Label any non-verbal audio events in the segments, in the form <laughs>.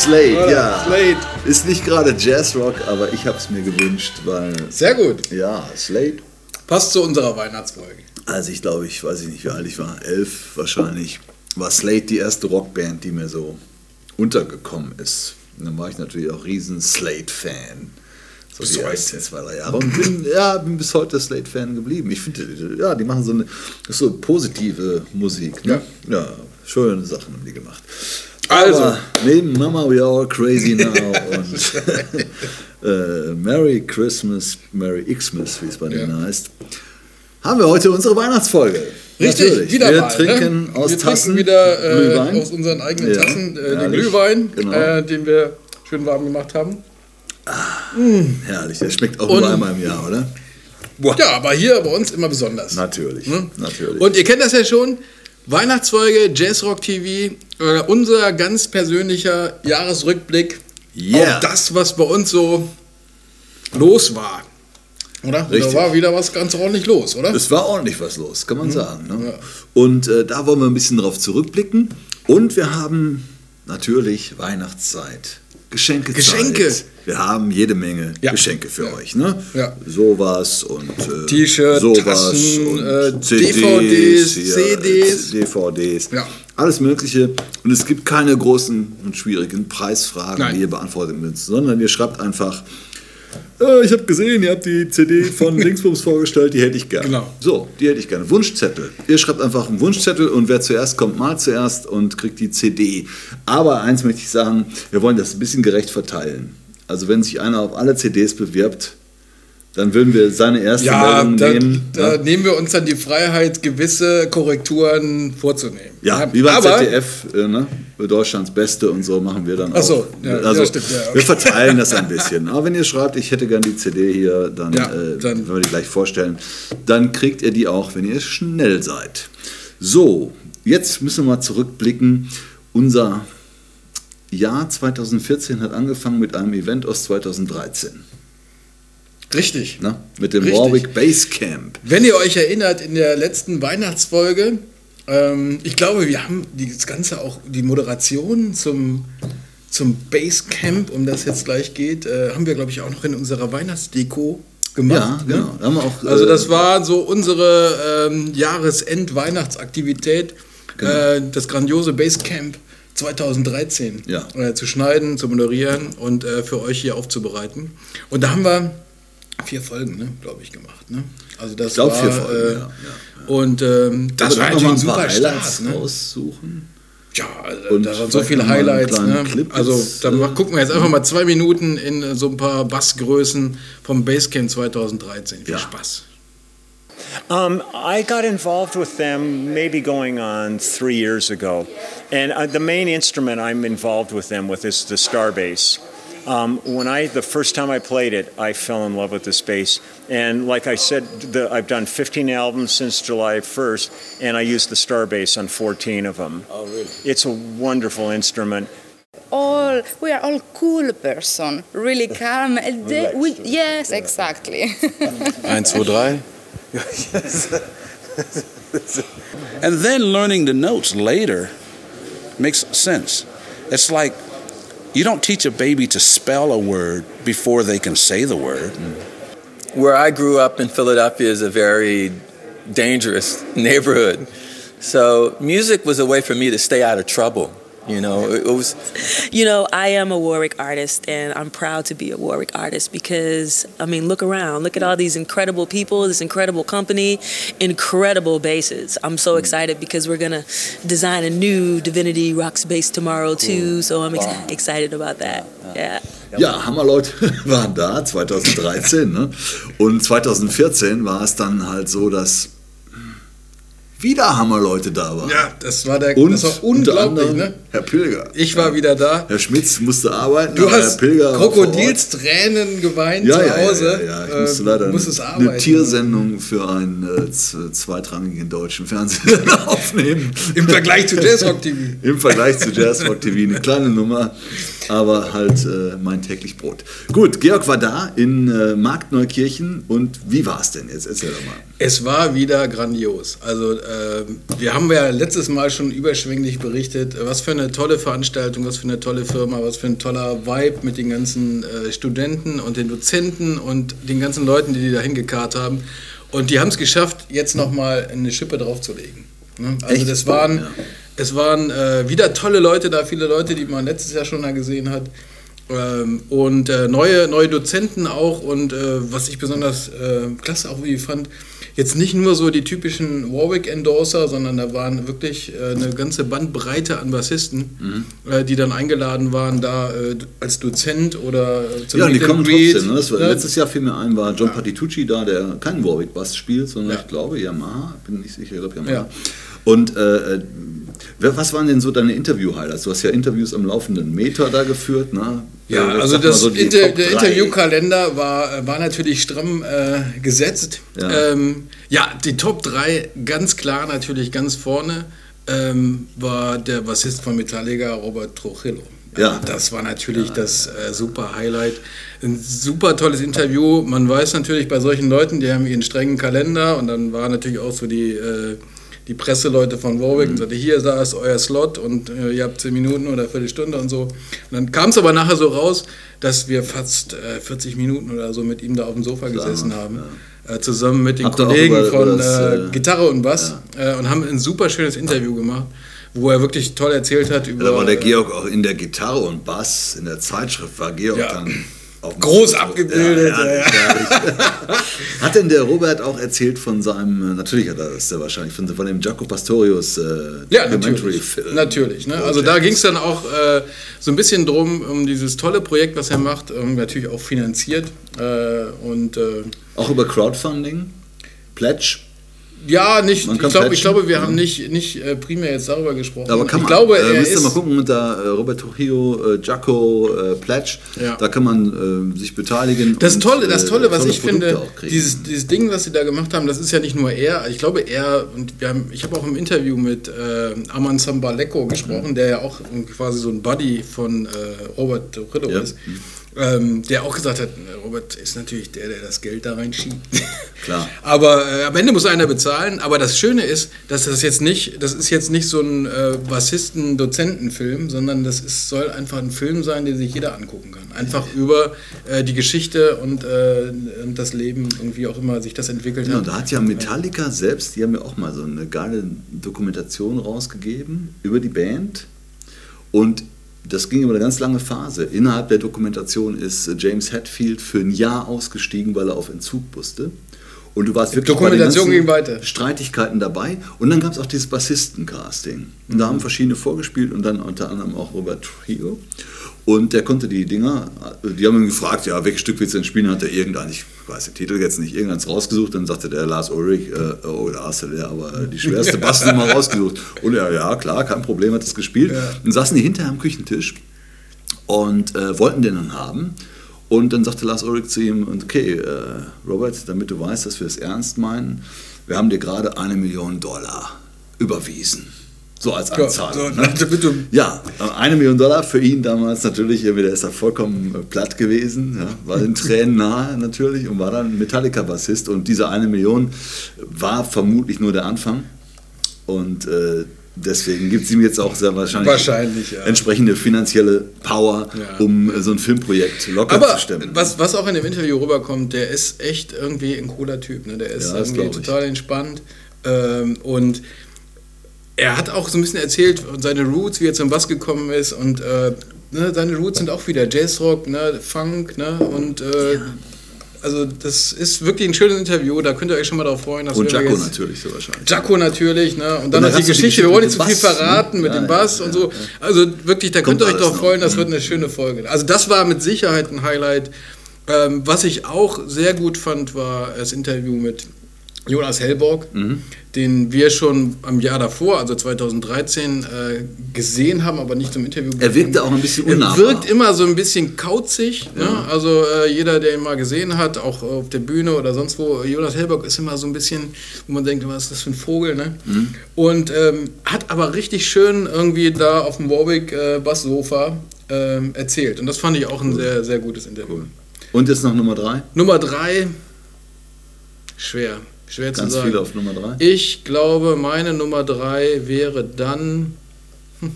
Slade, Oder? ja. Slade. Ist nicht gerade Jazzrock, aber ich habe es mir gewünscht, weil, Sehr gut. ja, Slade. Passt zu unserer Weihnachtsfolge. Als ich glaube, ich weiß ich nicht, wie alt ich war, elf wahrscheinlich, war Slade die erste Rockband, die mir so untergekommen ist. Und dann war ich natürlich auch riesen Slade-Fan. So Bis die heute. ersten zwei, drei Jahre. Und bin, ja, bin bis heute Slade-Fan geblieben. Ich finde, ja, die machen so eine so positive Musik. Ne? Ja. schöne Sachen haben die gemacht. Also. Aber neben Mama We Are Crazy Now <laughs> und <laughs> äh, Merry Christmas, Merry Xmas, wie es bei denen Ja. heißt, haben wir heute unsere Weihnachtsfolge. Richtig, Natürlich. wieder wir mal. trinken ne? aus wir Tassen trinken wieder äh, Glühwein. aus unseren eigenen Ja, Tassen äh, den. Glühwein, Genau. äh, den wir schön warm gemacht haben. Herrlich, der schmeckt auch Und- nur einmal im Jahr, oder? Ja, aber hier bei uns immer besonders. Natürlich, Hm? natürlich. Und ihr kennt das ja schon. Weihnachtsfolge, Jazzrock TV, äh, unser ganz persönlicher Jahresrückblick Yeah. auf das, was bei uns so los war. Oder? Richtig. Da war wieder was ganz ordentlich los, oder? Es war ordentlich was los, kann man Mhm. sagen. Ne? Und äh, da wollen wir ein bisschen drauf zurückblicken. Und wir haben natürlich Weihnachtszeit. Geschenke. Geschenke. Wir haben jede Menge Ja. Geschenke für Ja. euch. Ne? Ja. Sowas und äh, T-Shirt, sowas Tassen, und äh, CDs, DVDs, hier, CDs. äh, DVDs. Ja. Alles Mögliche. Und es gibt keine großen und schwierigen Preisfragen, Nein. die ihr beantworten müsst, sondern ihr schreibt einfach, äh, ich habe gesehen, ihr habt die CD von <laughs> Dingsbums vorgestellt, die hätte ich gerne. Genau. So, die hätte ich gerne. Wunschzettel. Ihr schreibt einfach einen Wunschzettel und wer zuerst kommt, mal zuerst und kriegt die CD. Aber eins möchte ich sagen, wir wollen das ein bisschen gerecht verteilen. Also wenn sich einer auf alle CDs bewirbt, dann würden wir seine erste Ja, Meldung da, nehmen. da ja, nehmen wir uns dann die Freiheit, gewisse Korrekturen vorzunehmen. ja, wie beim ZDF, äh, ne? Deutschlands Beste und so machen wir dann Ach so, auch. ja, also, ja, stimmt, ja, okay. Wir verteilen das ein bisschen. Aber wenn ihr schreibt, ich hätte gern die CD hier, dann, Ja, äh, dann- wenn wir die gleich vorstellen, dann kriegt ihr die auch, wenn ihr schnell seid. So, jetzt müssen wir mal zurückblicken. Unser Jahr 2014 hat angefangen mit einem Event aus 2013. Richtig. Ne? Mit dem Richtig. Warwick Base Camp. Wenn ihr euch erinnert, in der letzten Weihnachtsfolge, ähm, ich glaube, wir haben das Ganze auch, die Moderation zum, zum Basecamp, um das jetzt gleich geht, äh, haben wir, glaube ich, auch noch in unserer Weihnachtsdeko gemacht. Ja, genau. Haben wir auch, Also äh, das war so unsere ähm, Jahresend-Weihnachtsaktivität, Genau. äh, das grandiose Basecamp 2013 Ja. äh, zu schneiden, zu moderieren und äh, für euch hier aufzubereiten. Und da haben wir vier Folgen, ne, glaube ich, gemacht. Ne? Also das Ich glaube, war, vier Folgen, äh, ja, ja. Und ähm, das Aber war natürlich ein super Highlights. Ne? raussuchen. Ja, also Und da waren so viele Highlights. Ne? Clip Also dann äh, gucken wir jetzt einfach mal zwei Minuten in so ein paar Bassgrößen vom Basecamp 2013. Viel. Spaß. Um, I got involved with them maybe going on three years ago, and uh, the main instrument I'm involved with them with is the star bass. Um, when I the first time I played it, I fell in love with this bass, and like I said, the, I've done 15 albums since July 1st, and I used the star bass on 14 of them. Oh, really? It's a wonderful instrument. all we are all cool person really calm <laughs> and they, we, yes exactly <laughs> <laughs> Eins, zwei, drei. <laughs> and then learning the notes later makes sense. It's like you don't teach a baby to spell a word before they can say the word. where I grew up in Philadelphia is a very dangerous <laughs> neighborhood. So music was a way for me to stay out of trouble. You know, it was You know, I am a Warwick artist, and I'm proud to be a Warwick artist because, I mean, look around. Look at all these incredible people, this incredible company, incredible bases. I'm so mm. excited because we're going to design a new Divinity Rocks base tomorrow, too. So I'm ex- excited about that. Yeah. Ja, Hammerleute <laughs> waren da 2013 ne? und 2014 war es dann halt so, dass wieder Hammerleute da waren. Ja, das war der Und das war unter unglaublich, anderem ne? Herr Pilger. Ich war wieder da. Herr Schmitz musste arbeiten. Du hast Herr Pilger. Krokodilstränen geweint ja, zu ja, Hause. Ja, ja, ja. Ich musste Ähm, leider eine, arbeiten. eine Tiersendung für einen äh, zweitrangigen deutschen Fernsehsender <laughs> aufnehmen. Im Vergleich zu Jazzrock TV. Im Vergleich zu Jazzrock TV eine kleine Nummer, aber halt äh, mein täglich Brot. Gut, Georg war da in äh, Marktneukirchen und wie war es denn jetzt? Erzähl doch mal. Es war wieder grandios. Also äh, wir haben ja letztes Mal schon überschwänglich berichtet, was für eine tolle Veranstaltung, was für eine tolle Firma, was für ein toller Vibe mit den ganzen äh, Studenten und den Dozenten und den ganzen Leuten, die die da hingekarrt haben. Und die haben es geschafft, jetzt nochmal eine Schippe draufzulegen. Ne? Also Echt? das waren, Ja. Es waren äh, wieder tolle Leute da, viele Leute, die man letztes Jahr schon mal gesehen hat. Ähm, und äh, neue, neue Dozenten auch und äh, was ich besonders äh, klasse auch wie fand, jetzt nicht nur so die typischen Warwick-Endorser, sondern da waren wirklich äh, eine ganze Bandbreite an Bassisten, äh, die dann eingeladen waren, da als Dozent oder zum Ja, die Meet and kommen Greet, trotzdem. Ne? War, ne? Letztes Jahr fiel mir ein, war John Patitucci da, der keinen Warwick-Bass spielt, sondern Ja. ich glaube Yamaha, bin nicht sicher, ich glaube Yamaha. Ja. Und äh, was waren denn so deine Interview-Highlights? Du hast ja Interviews am laufenden Meter da geführt, ne? Ja, Äh, also sag mal das so Inter der. Interviewkalender war, war natürlich stramm äh, gesetzt. Ja. Ja. Ähm, ja, die Top 3 ganz klar natürlich ganz vorne ähm, war der Bassist von Metallica, Robert Trujillo. Ja. Das war natürlich das äh, super Highlight. Ein super tolles Interview. Man weiß natürlich bei solchen Leuten, die haben ihren strengen Kalender und dann war natürlich auch so die, äh, die Presseleute von Warwick Mhm. und sagte, hier da ist euer Slot und äh, ihr habt 10 Minuten oder Viertelstunde und so. Und dann kam es aber nachher so raus, dass wir fast äh, 40 Minuten oder so mit ihm da auf dem Sofa gesessen haben. Äh, zusammen mit den Habt Kollegen über- von das, äh, äh, Gitarre und Bass äh, und haben ein super schönes Interview gemacht, wo er wirklich toll erzählt hat über. Da war der äh, Georg auch in der Gitarre und Bass, in der Zeitschrift war Georg Ja. dann Groß abgebildet, Ja, herrlich. <laughs> hat denn der Robert auch erzählt von seinem, äh, natürlich hat er das ja wahrscheinlich, von, von dem Jaco Pastorius äh, Ja, Documentary natürlich. Film. natürlich ne? Also da ging es dann auch äh, so ein bisschen drum, um dieses tolle Projekt, was er macht, ähm, natürlich auch finanziert. Äh, und äh, Auch über Crowdfunding, Pledge. Ja, nicht, Man ich, kann glaub, ich glaube, wir ja. haben nicht, nicht äh, primär jetzt darüber gesprochen. Aber kann ich man, glaube, äh, er ist, mal gucken unter äh, Robert Trujillo, äh, Jaco, äh, Pledge, Ja. da kann man äh, sich beteiligen. Das und, Tolle, das äh, Tolle, was ich Produkte finde, dieses, dieses Ding, was sie da gemacht haben, das ist ja nicht nur er. Ich glaube, er, und wir haben, ich habe auch im Interview mit äh, Aman Sambaleko gesprochen, der ja auch quasi so ein Buddy von Robert Trujillo Ja. ist. Ähm, der auch gesagt hat, Robert ist natürlich der, der das Geld da reinschiebt. <laughs> Klar. <laughs> Aber äh, am Ende muss einer bezahlen. Aber das Schöne ist, dass das jetzt nicht, das ist jetzt nicht so ein äh, Bassisten-Dozenten-Film, sondern das ist, soll einfach ein Film sein, den sich jeder angucken kann. Einfach über äh, die Geschichte und, äh, und das Leben und wie auch immer sich das entwickelt Genau, hat. da hat ja Metallica selbst, die haben ja auch mal so eine geile Dokumentation rausgegeben über die Band. Und das ging über eine ganz lange Phase. Innerhalb der Dokumentation ist äh, James Hetfield für ein Jahr ausgestiegen, weil er auf Entzug musste. Und du warst wirklich Dokumentation bei den weiter. Streitigkeiten dabei. Und dann gab es auch dieses Bassisten-Casting. Und da haben verschiedene vorgespielt und dann unter anderem auch Robert Trujillo. Und der konnte die Dinger, die haben ihn gefragt, ja, welches Stück willst du denn spielen? Hat er irgendein, ich weiß den Titel jetzt nicht, irgendeins rausgesucht. Dann sagte der Lars Ulrich, äh, oh, da hast du der aber die schwerste <laughs> Bassnummer rausgesucht. Und er, ja, klar, kein Problem, hat das gespielt. Dann saßen die hinterher am Küchentisch und äh, wollten den dann haben. Und dann sagte Lars Ulrich zu ihm, und okay, äh, Robert, damit du weißt, dass wir es ernst meinen, wir haben dir gerade eine Million Dollar überwiesen. So als Ja, Anzahlung. so, ne? Ja, eine Million Dollar für ihn damals natürlich, irgendwie, der ist da vollkommen äh, platt gewesen, ja, war den Tränen nahe natürlich und war dann Metallica-Bassist und diese eine Million war vermutlich nur der Anfang und äh, deswegen gibt es ihm jetzt auch sehr wahrscheinlich, Wahrscheinlich, ja. entsprechende finanzielle Power, Ja. um äh, so ein Filmprojekt locker Aber zu stemmen. was, was auch in dem Interview rüberkommt, der ist echt irgendwie ein cooler Typ. Ne? Der ist Ja, irgendwie total entspannt. Ähm, und er hat auch so ein bisschen erzählt, seine Roots, wie er zum Bass gekommen ist. Und äh, ne, seine Roots sind auch wieder Jazzrock, ne, Funk. Ne, und äh, also das ist wirklich ein schönes Interview. Da könnt ihr euch schon mal darauf freuen. Dass und Jaco natürlich so wahrscheinlich. Jaco natürlich, ne? Und dann da noch die Geschichte, wir wollen nicht zu viel Bass, verraten ne? mit Ja, dem ja, Bass ja, und so. ja. Also wirklich, da könnt ihr euch darauf freuen, das wird eine schöne Folge. Also das war mit Sicherheit ein Highlight. Ähm, was ich auch sehr gut fand, war das Interview mit Jonas Hellborg, Mhm. den wir schon am Jahr davor, also 2013, äh, gesehen haben, aber nicht zum Interview. Er wirkte auch ein bisschen Er unnahbar. wirkt immer so ein bisschen kauzig. Ne? Also äh, jeder, der ihn mal gesehen hat, auch auf der Bühne oder sonst wo, Jonas Hellborg ist immer so ein bisschen, wo man denkt, was ist das für ein Vogel, ne? Mhm. Und ähm, hat aber richtig schön irgendwie da auf dem Warwick äh, Basssofa ähm, erzählt. Und das fand ich auch ein sehr, sehr gutes Interview. Und jetzt noch Nummer drei. Nummer drei, schwer, schwer Ganz zu sagen. viele auf Nummer drei. Ich glaube, meine Nummer drei wäre dann <laughs>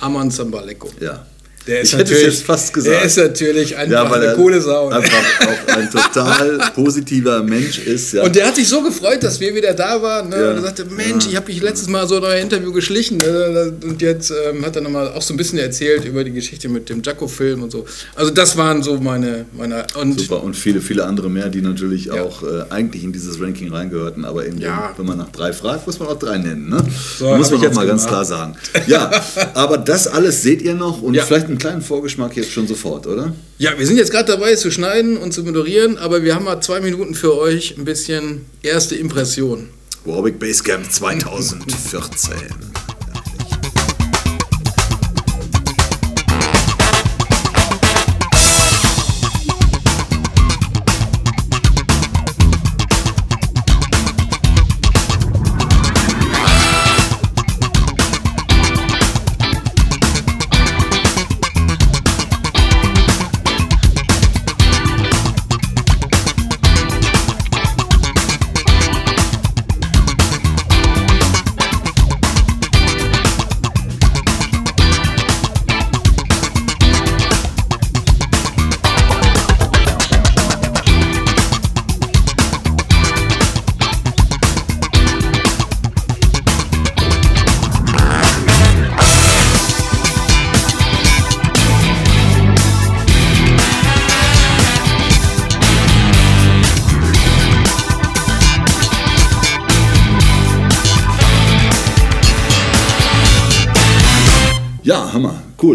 Aman Sambaleko. Ja. Der ist ich hätte es natürlich- jetzt fast gesagt. Der ist natürlich einfach ja, eine er coole Sau. einfach auch ein total <laughs> positiver Mensch ist. Ja. Und der hat sich so gefreut, dass wir wieder da waren. Ne? Ja. Und er sagte, Mensch, ich habe mich letztes Mal so in euer Interview geschlichen. Ne? Und jetzt ähm, hat er nochmal auch so ein bisschen erzählt über die Geschichte mit dem Jacko-Film und so. Also das waren so meine... meine und Super, und viele, viele andere mehr, die natürlich auch äh, eigentlich in dieses Ranking reingehörten, aber Ja. dem, wenn man nach drei fragt, muss man auch drei nennen. Ne? So, muss man auch mal jetzt ganz gemacht. klar sagen. Ja, aber das alles seht ihr noch und vielleicht einen kleinen Vorgeschmack jetzt schon sofort, oder? Ja, wir sind jetzt gerade dabei zu schneiden und zu moderieren, aber wir haben mal zwei Minuten für euch ein bisschen erste Impression. Warwick Basecamp 2014.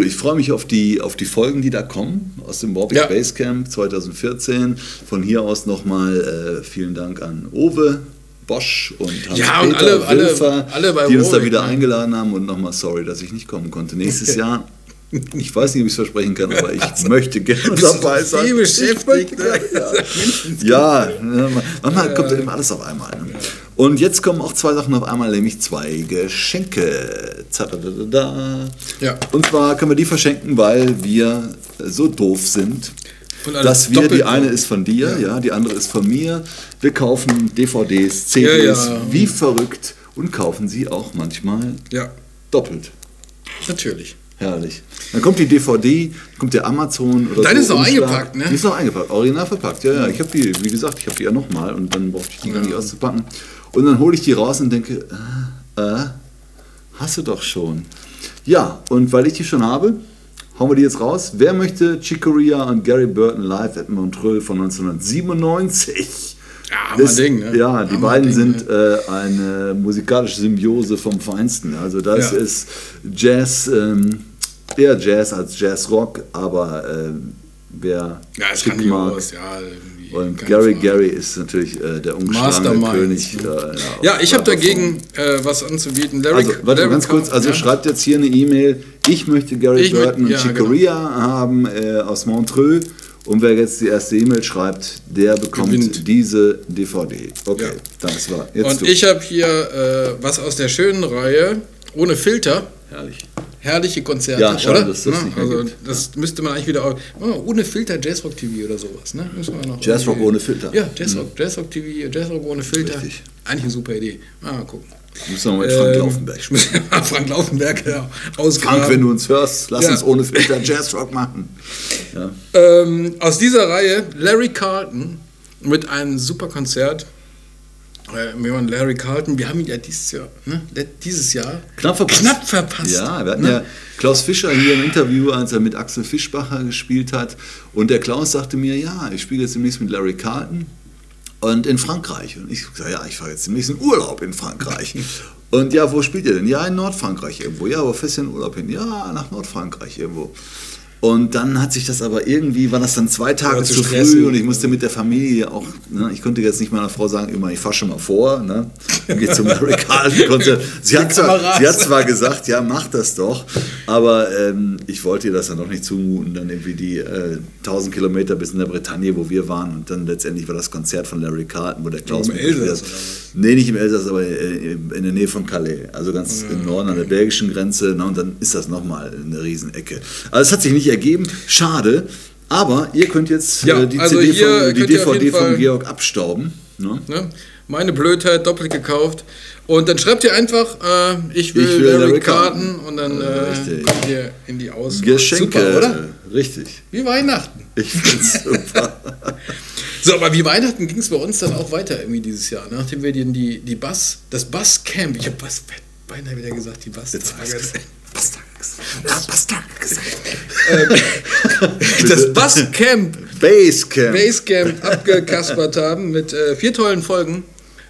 Cool. Ich freue mich auf die, auf die Folgen, die da kommen aus dem Warwick Ja. Basecamp 2014. Von hier aus nochmal äh, vielen Dank an Owe. Bosch und Hans Ja, und Peter alle- alle- Wilfer, alle bei die uns da Warwick, wieder ne? eingeladen haben und nochmal sorry, dass ich nicht kommen konnte. Nächstes Jahr, ich weiß nicht, ob ich es versprechen kann, aber ich <laughs> möchte gerne dabei sein. viel beschäftigt, möchte gerne, ja. <laughs> ja, ne, manchmal kommt eben alles auf einmal. Ne? Und jetzt kommen auch zwei Sachen auf einmal, nämlich zwei Geschenke. Ja. Und zwar können wir die verschenken, weil wir so doof sind, dass wir, die eine ist von dir, ja. die andere ist von mir. Wir kaufen DVDs, CDs, Ja, ja. wie verrückt und kaufen sie auch manchmal Ja, doppelt. natürlich. Herrlich. Dann kommt die DVD, kommt der Amazon oder Deine so. ist noch Umschlag. eingepackt, ne? Die ist noch eingepackt, original verpackt. Ja, ja. Ich habe die, wie gesagt, ich habe die ja nochmal und dann brauchte ich die gar nicht auszupacken. Und dann hole ich die raus und denke, äh, äh, hast du doch schon. Ja, und weil ich die schon habe, hauen wir die jetzt raus. Wer möchte Chicoria und Gary Burton live at Montreux von 1997? Ja, Ist- Ding, ne? Ja, die Hammer beiden Ding, sind äh, eine musikalische Symbiose vom Feinsten. Also das Ja. ist Jazz, ähm, eher Jazz als Jazzrock, aber ähm, wer Ja, es kann mag ja. Und keine Gary Frage. Gary ist natürlich äh, der ungeschlagene. König. äh, ja, Ja, ich habe dagegen äh, was anzubieten. Larry, also, warte mal ganz kurz, also ja. schreibt jetzt hier eine E-Mail. Ich möchte Gary Ich Burton und ja, genau. Chicoria haben äh, aus Montreux. Und wer jetzt die erste E-Mail schreibt, der bekommt Gewinnt. diese DVD. Okay, das war jetzt Und du. ich habe hier äh, was aus der schönen Reihe, ohne Filter. Herrlich. Herrliche Konzerte, Ja, schade, oder? dass das Ne? nicht mehr also, gibt. das müsste man eigentlich wieder. Oh, ohne Filter Jazzrock TV oder sowas. Ne? Jazzrock ohne Filter. Ja, Jazzrock, Jazzrock TV, Jazzrock ohne Filter. Richtig. Eigentlich eine super Idee. Mal gucken. Müssen wir mal mit Frank Ähm, Laufenberg muss <laughs> Frank Laufenberg ja, ausgraben. Frank, wenn du uns hörst, lass Ja. uns ohne Filter Jazzrock machen. Ja. Ähm, aus dieser Reihe Larry Carlton mit einem super Konzert. Wir waren Larry Carlton, wir haben ihn ja dieses Jahr, ne? dieses Jahr Knapp verpasst. knapp verpasst. Ja, wir hatten ne? ja Klaus Fischer hier im Interview, als er mit Axel Fischbacher gespielt hat. Und der Klaus sagte mir, ja, ich spiele jetzt demnächst mit Larry Carlton und in Frankreich. Und ich sagte, ja, ich fahre jetzt demnächst in Urlaub in Frankreich. <laughs> Und ja, wo spielt ihr denn? Ja, in Nordfrankreich irgendwo. Ja, aber fest in Urlaub hin. Ja, nach Nordfrankreich irgendwo. Und dann hat sich das aber irgendwie, war das dann zwei Tage zu zu früh und ich musste mit der Familie auch, ne, ich konnte jetzt nicht meiner Frau sagen, immer, ich fahr schon mal vor, ne, gehe zum <laughs> Larry Carlton Konzert. Sie hat, zwar, sie hat zwar gesagt, ja, mach das doch, aber ähm, ich wollte ihr das dann doch nicht zumuten, dann irgendwie die äh, 1000 Kilometer bis in der Bretagne, wo wir waren und dann letztendlich war das Konzert von Larry Carlton, wo der Klaus Im Elsass? Nee, nicht im Elsass, aber äh, in der Nähe von Calais, also ganz im Norden an der belgischen Grenze. Na, und dann ist das nochmal eine Riesenecke. Also es hat sich nicht ergeben, schade. Aber ihr könnt jetzt Ja, äh, die, also CD von, die DVD von Georg abstauben. Ne? Ne? Meine Blödheit doppelt gekauft. Und dann schreibt ihr einfach, äh, ich will, Ich will Larry Carton und dann Äh, kommt ihr in die Auswahl. Geschenke, Super, oder? richtig. Wie Weihnachten. Ich find's <laughs> super. So, aber wie Weihnachten ging es bei uns dann auch weiter irgendwie dieses Jahr, ne? nachdem wir die, die, die Bass, das Basscamp, ich habe Bass, beinahe wieder gesagt, die Basstage. Das <laughs> Basscamp, Basecamp. Basecamp abgekaspert haben mit äh, vier tollen Folgen,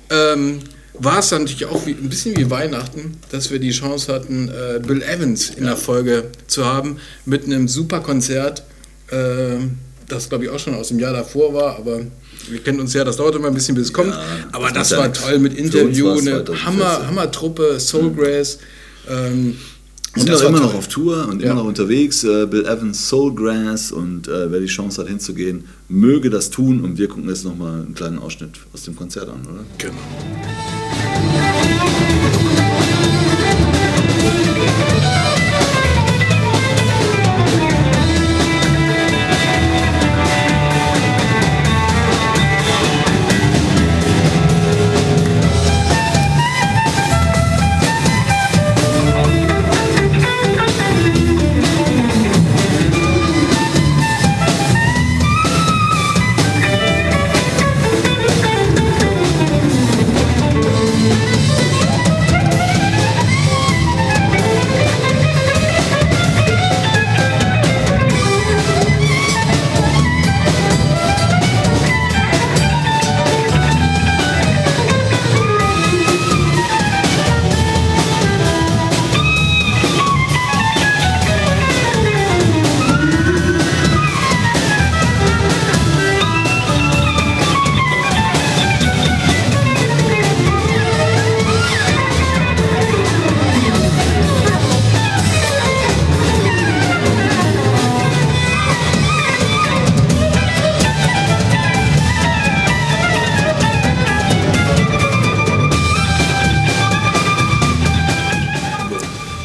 ähm, war es dann natürlich auch wie, ein bisschen wie Weihnachten, dass wir die Chance hatten, äh, Bill Evans in der Folge zu haben mit einem super Konzert, äh, das glaube ich auch schon aus dem Jahr davor war, aber wir kennen uns ja, das dauert immer ein bisschen, bis es kommt. Aber das das war ja toll mit Interview, eine 2014. Hammer, Hammer-Truppe, Soulgrass. Ähm, sind das auch immer toll. noch auf Tour und Ja. immer noch unterwegs. Äh, Bill Evans, Soulgrass und äh, wer die Chance hat hinzugehen, möge das tun. Und wir gucken jetzt nochmal einen kleinen Ausschnitt aus dem Konzert an, oder? Genau.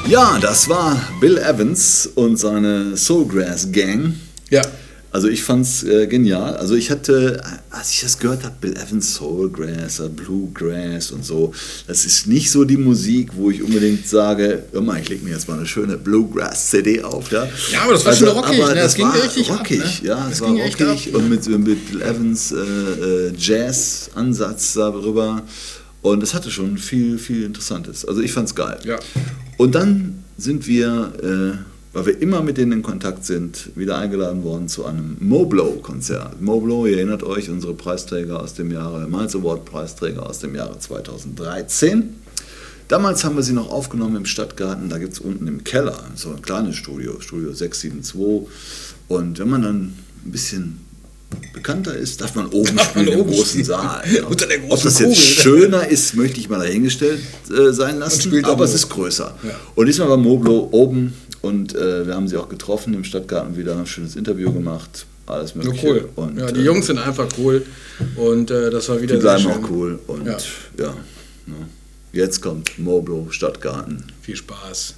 Ja, das war Bill Evans und seine Soulgrass Gang. Ja, Also ich fand's äh, genial. Also ich hatte, als ich das gehört habe, Bill Evans Soulgrass, äh, Bluegrass und so, das ist nicht so die Musik, wo ich unbedingt sage, mal, ich leg mir jetzt mal eine schöne Bluegrass-CD auf. Ja, Ja, aber das war schon rockig, aber ne? Das ging war richtig ab, rockig, ne? ja, Das es war rockig ab. und mit, mit Bill Evans äh, äh, Jazz-Ansatz darüber. Und es hatte schon viel, viel Interessantes. Also ich fand's geil. Ja. Und dann sind wir, äh, weil wir immer mit denen in Kontakt sind, wieder eingeladen worden zu einem Moblow-Konzert. Moblow, ihr erinnert euch, unsere Preisträger aus dem Jahre, Miles Award-Preisträger aus dem Jahre 2013. Damals haben wir sie noch aufgenommen im Stadtgarten, da gibt es unten im Keller so ein kleines Studio, Studio 672. Und wenn man dann ein bisschen bekannter ist, darf man oben Darf man spielen im oben großen spielen. Saal. <laughs> Unter der Ob großen das jetzt Kugel. schöner ist, möchte ich mal dahingestellt äh, sein lassen, aber es ist größer. Ja. Und diesmal war Moblo oben und äh, wir haben sie auch getroffen im Stadtgarten, wieder ein schönes Interview gemacht, alles Ja, mögliche. cool. Und, ja, die äh, Jungs sind einfach cool und äh, das war wieder die bleiben auch cool und Ja. ja, ne. jetzt kommt Moblo Stadtgarten. Viel Spaß.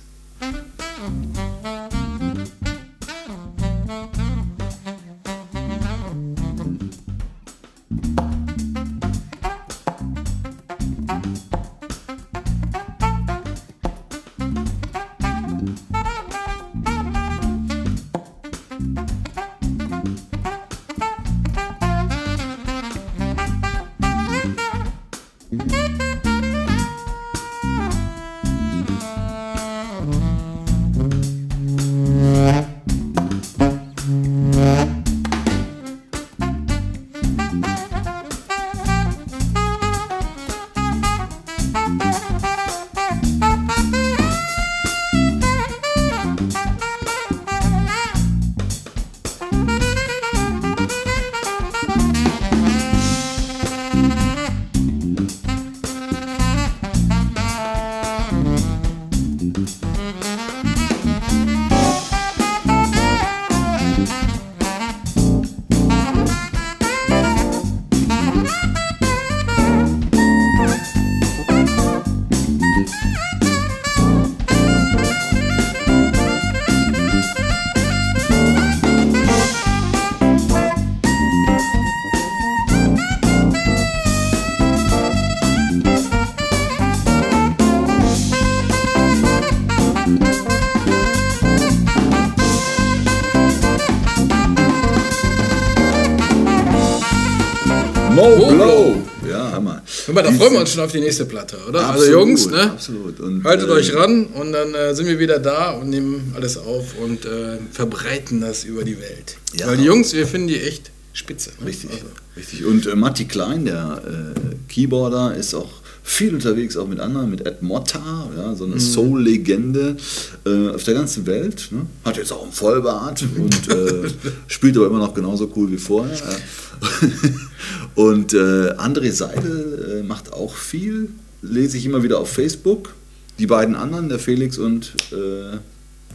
Hör mal, da freuen wir uns schon auf die nächste Platte, oder? Absolut, also Jungs, ne? absolut. Und, Haltet äh, euch ran und dann äh, sind wir wieder da und nehmen alles auf und äh, verbreiten das über die Welt. Ja. Weil die Jungs, wir finden die echt spitze. Ne? Richtig, Also, richtig. Und äh, Matti Klein, der äh, Keyboarder, ist auch viel unterwegs, auch mit anderen, mit Ed Motta, ja, so eine Mhm. Soul-Legende äh, auf der ganzen Welt. Ne? Hat jetzt auch einen Vollbart und äh, <laughs> spielt aber immer noch genauso cool wie vorher. <laughs> und äh, André Seidel äh, macht auch viel, lese ich immer wieder auf Facebook. Die beiden anderen, der Felix und äh,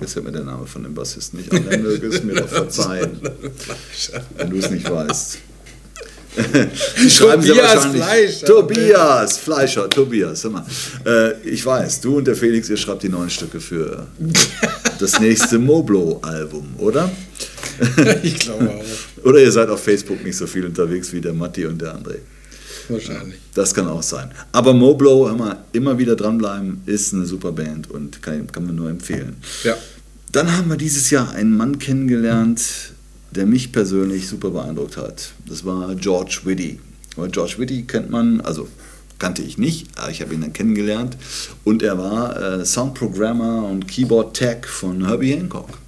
Jetzt fällt mir der Name von dem Bassisten nicht an. Er möge mir doch <laughs> verzeihen, wenn du es nicht weißt. <laughs> Schreiben sie Tobias wahrscheinlich. Fleischer. Tobias Fleischer, Tobias, hör mal. Äh, ich weiß, du und der Felix, ihr schreibt die neuen Stücke für <laughs> das nächste Moblo-Album, oder? ich glaube auch. Oder ihr seid auf Facebook nicht so viel unterwegs wie der Matti und der André. Wahrscheinlich. Das kann auch sein. Aber Moblo, hör mal, immer wieder dranbleiben, ist eine super Band und kann, kann man nur empfehlen. Ja. Dann haben wir dieses Jahr einen Mann kennengelernt, der mich persönlich super beeindruckt hat. Das war George Whitty. Weil George Whitty kennt man, also kannte ich nicht, aber ich habe ihn dann kennengelernt. Und er war äh, Soundprogrammer und Keyboard Tech von Herbie Hancock.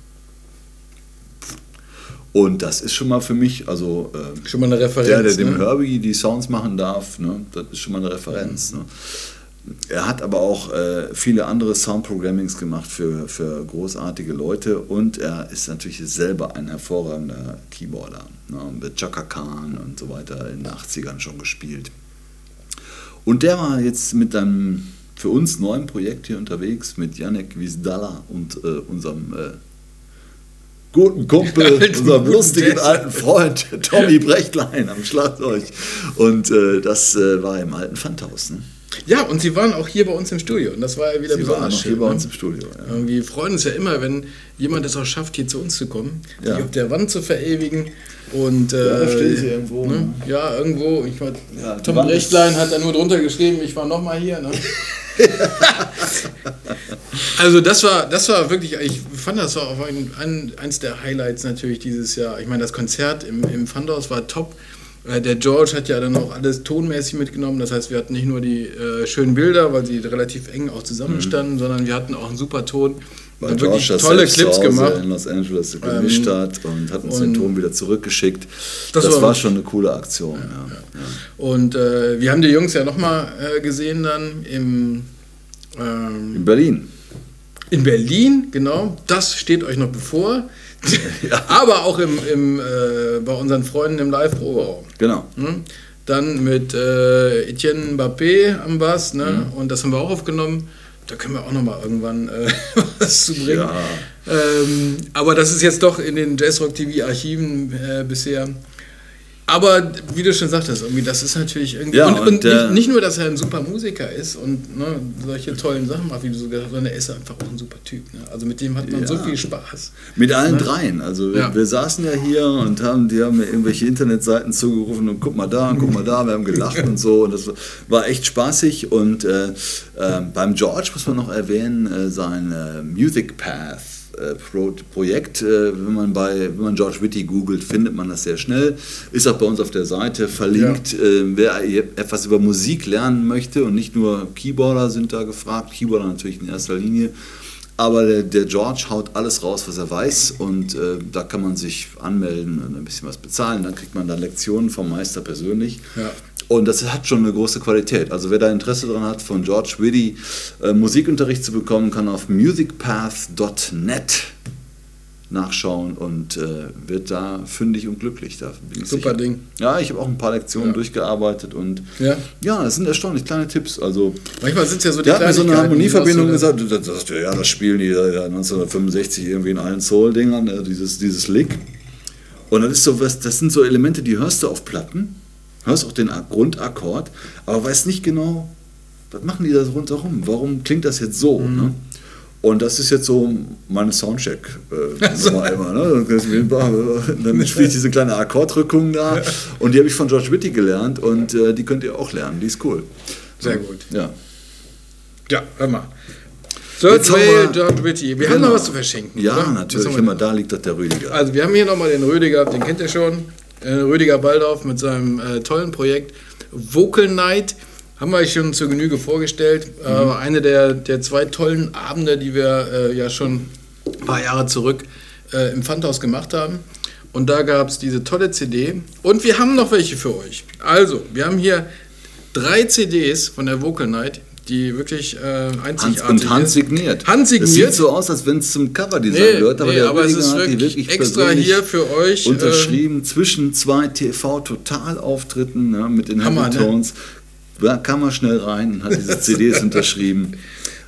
Und das ist schon mal für mich, also äh, Schon mal eine Referenz. der, der dem ne? Herbie die Sounds machen darf, ne, das ist schon mal eine Referenz. Ne. Er hat aber auch äh, viele andere Soundprogrammings gemacht für, für großartige Leute und er ist natürlich selber ein hervorragender Keyboarder. Ne, mit Chaka Khan und so weiter in den 80ern schon gespielt. Und der war jetzt mit einem für uns neuen Projekt hier unterwegs mit Janek Wisdala und äh, unserem äh, guten Kumpel, Alten unserem lustigen Jazz. alten Freund Tommy Brechtlein am Schlagzeug. Und äh, das äh, war im alten Pfandhaus. Ne? Ja, und sie waren auch hier bei uns im Studio und das war ja wieder Sie waren besonders noch schön. hier bei ne? uns im Studio. Ja. Wir freuen uns ja immer, wenn jemand es auch schafft, hier zu uns zu kommen, Ja. sich auf der Wand zu verewigen. Und, äh, da steht sie irgendwo, Ne? Ja, irgendwo. Ich war, Ja, Tom Wand Rechtlein hat da nur drunter geschrieben, ich war nochmal hier. Ne? <laughs> also das war, das war wirklich, ich fand das war auch ein, ein, eins der Highlights natürlich dieses Jahr. Ich meine, das Konzert im, im Pfandhaus war top. Äh, Der George hat ja dann auch alles tonmäßig mitgenommen. Das heißt, wir hatten nicht nur die äh, schönen Bilder, weil sie relativ eng auch zusammenstanden, sondern wir hatten auch einen super Ton. Weil Haben wirklich George das tolle Clips gemacht. in Los Angeles gemischt hat und hat uns den und- Ton wieder zurückgeschickt. Das Das, war- war schon eine coole Aktion. Ja, ja. Und äh, wir haben die Jungs ja nochmal äh, gesehen dann im, ähm, In Berlin. in Berlin, genau. Das steht euch noch bevor. <laughs> Aber auch im, im, äh, bei unseren Freunden im Live-Proberaum. Genau. Ne? Dann mit äh, Etienne Mbappé am Bass, ne? Mhm. und das haben wir auch aufgenommen. Da können wir auch nochmal irgendwann äh, <laughs> was zu bringen. Ja. Ähm, aber das ist jetzt doch in den Jazzrock TV-Archiven äh, bisher. Aber wie du schon sagtest, irgendwie, das ist natürlich irgendwie. Ja, und und und nicht, nicht nur, dass er ein super Musiker ist und ne, solche tollen Sachen macht, wie du so gesagt hast, sondern er ist einfach auch ein super Typ. Ne? Also mit dem hat man Ja. so viel Spaß. Mit allen dreien. Also Ja. wir saßen ja hier und haben, die haben mir irgendwelche Internetseiten zugerufen und guck mal da und guck mal da, wir haben gelacht und so. Und das war echt spaßig. Und äh, äh, beim George muss man noch erwähnen, äh, sein Music Path. Pro Projekt, äh, wenn man bei wenn man George Whitty googelt, findet man das sehr schnell. Ist auch bei uns auf der Seite verlinkt. Äh, wer etwas über Musik lernen möchte und nicht nur Keyboarder sind da gefragt, Keyboarder natürlich in erster Linie, aber der, der George haut alles raus, was er weiß und äh, da kann man sich anmelden und ein bisschen was bezahlen. Dann kriegt man dann Lektionen vom Meister persönlich. Ja. Und das hat schon eine große Qualität. Also wer da Interesse daran hat, von George Whitty äh, Musikunterricht zu bekommen, kann auf musicpath.net nachschauen und äh, wird da fündig und glücklich. Da bin ich Super sicher. Ding. Ja, ich habe auch ein paar Lektionen Ja. durchgearbeitet und Ja. ja, es sind erstaunlich kleine Tipps. Also Manchmal sind es ja so die der hat mir so eine Harmonieverbindung gesagt, das, das, ja, das spielen die ja 1965 irgendwie in allen Soul-Dingern, äh, dieses, dieses Lick. Und das ist so was, das sind so Elemente, die hörst du auf Platten, hörst auch den Grundakkord, aber weißt nicht genau, was machen die da rundherum? Warum klingt das jetzt so? Mhm. Ne? Und das ist jetzt so meine Soundcheck äh, Nummer immer. Ne? Dann spiele ich diese kleine Akkordrückung da und die habe ich von George Whitty gelernt und äh, die könnt ihr auch lernen, die ist cool. Sehr gut. Ja. Ja, hör mal. Third Jetzt haben Rail, wir- George Whitty. Wir haben Genau. noch was zu verschenken. Ja, oder? natürlich. Haben Immer da liegt doch der Rüdiger. Also wir haben hier nochmal den Rüdiger, den kennt ihr schon. Äh, Rüdiger Baldauf mit seinem äh, tollen Projekt Vocal Night. Haben wir euch schon zur Genüge vorgestellt. Äh, eine der, der zwei tollen Abende, die wir äh, ja schon ein paar Jahre zurück äh, im Pfandhaus gemacht haben. Und da gab es diese tolle CD. Und wir haben noch welche für euch. Also, wir haben hier drei CDs von der Vocal Night, die wirklich äh, Hans, einzigartig und Hans sind. signiert. Handsigniert. Es sieht so aus, als wenn es zum Coverdesign Nee, gehört, aber nee, der aber es ist wirklich wirklich extra hier für euch, äh, Unterschrieben zwischen zwei TV-Totalauftritten ne, mit den Hammer, Happy ne? Da kam er schnell rein und hat diese <laughs> CDs unterschrieben.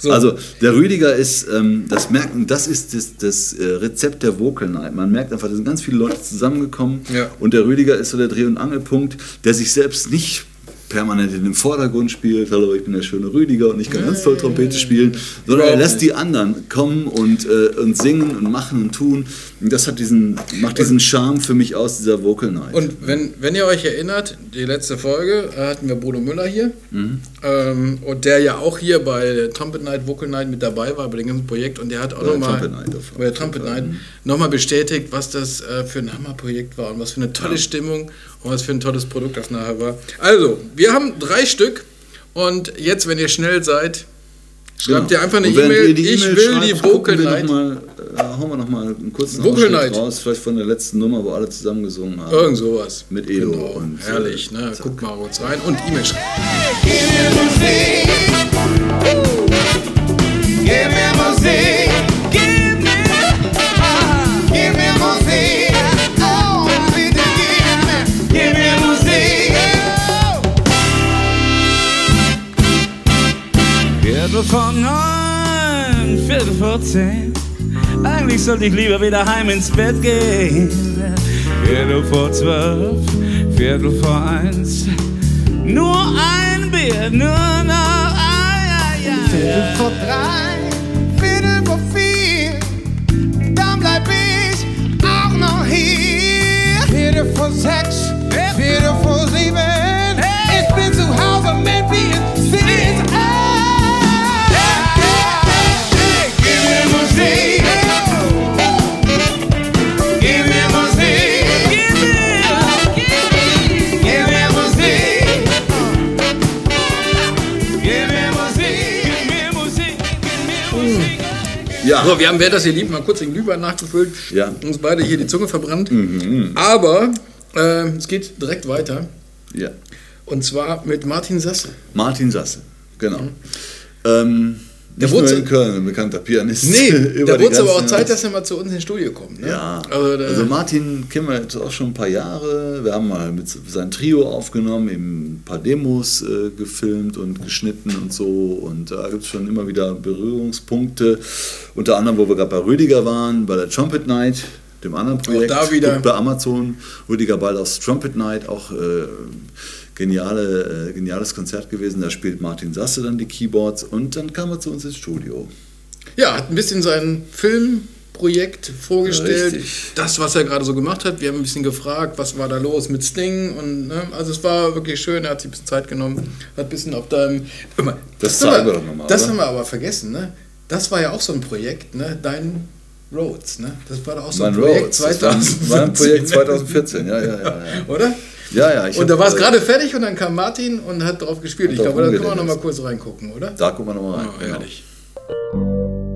So. Also der Rüdiger ist, ähm, das merken, das ist das, das äh, Rezept der Vocal Night. Man merkt einfach, da sind ganz viele Leute zusammengekommen Ja. und der Rüdiger ist so der Dreh- und Angelpunkt, der sich selbst nicht permanent in den Vordergrund spielt, hallo, ich bin der schöne Rüdiger und ich kann ganz toll Trompete spielen, sondern er lässt die anderen kommen und, äh, und singen und machen und tun. Das hat diesen, macht diesen Charme für mich aus, dieser Vocal Night. Und wenn, wenn ihr euch erinnert, die letzte Folge äh, hatten wir Bodo Müller hier. Mhm. Ähm, und der ja auch hier bei Trumpet Night, Vocal Night mit dabei war, bei dem ganzen Projekt. Und der hat auch nochmal bei der Trumpet Night nochmal bestätigt, was das äh, für ein Hammerprojekt war und was für eine tolle Stimmung und was für ein tolles Produkt das nachher war. Also, wir haben drei Stück. Und jetzt, wenn ihr schnell seid, schreibt ihr einfach eine Genau. E-Mail. die Ich E-Mail will die Vocal wir Night. Noch mal, äh, hauen wir nochmal einen kurzen Vocal Ausschnitt Night. raus, vielleicht von der letzten Nummer, wo alle zusammen gesungen haben. Irgend sowas. Mit Edo Genau. und, Herrlich, ne? zack. Guckt mal kurz rein und E-Mail schreiben. Viertel vor neun, Viertel vor zehn. Eigentlich sollte ich lieber wieder heim ins Bett gehen. Viertel vor zwölf, Viertel vor eins. Nur ein Bier, nur noch ein. Viertel vor drei, So, wir haben, wer das hier liebt, mal kurz den Glühwein nachgefüllt. Ja. Mhm, Uns beide hier die Zunge verbrannt. Aber äh, es geht direkt weiter. ja. Und zwar mit Martin Sasse. Martin Sasse, genau. Ähm, Der wurde- in Köln, ein bekannter Pianist. Nee, <laughs> über da wurde es aber auch Zeit, dass er mal zu uns ins Studio kommt. Ne? Ja, Also, also Martin kennen wir jetzt auch schon ein paar Jahre. Wir haben mal mit seinem Trio aufgenommen, eben ein paar Demos äh, gefilmt und geschnitten und so. Und da gibt es schon immer wieder Berührungspunkte. Unter anderem, wo wir gerade bei Rüdiger waren, bei der Trumpet Night, dem anderen Projekt. da wieder. Guckt bei Amazon. Rüdiger Ball aus Trumpet Night, auch äh, geniale, äh, geniales Konzert gewesen. Da spielt Martin Sasse dann die Keyboards. Und dann kam er zu uns ins Studio. ja, hat ein bisschen sein Filmprojekt vorgestellt. Richtig. Das, was er gerade so gemacht hat. Wir haben ein bisschen gefragt, was war da los mit Sting. Und, ne? Also es war wirklich schön. Er hat sich ein bisschen Zeit genommen. Hat ein bisschen auf deinem... Das haben zeigen wir doch noch mal, Das oder? haben wir aber vergessen. Ne? Das war ja auch so ein Projekt. Ne? Dein Roads. Ne? Das war doch auch so Mein ein Projekt Rhodes, das war ein- 2014. war ein Projekt 2014, <laughs> ja, ja, ja. ja. Oder? Ja, ja. Ich Und da war es äh, gerade fertig und dann kam Martin und hat drauf gespielt. Hat Ich glaube, da können wir noch mal kurz reingucken, oder? Da gucken wir nochmal rein. Oh, genau.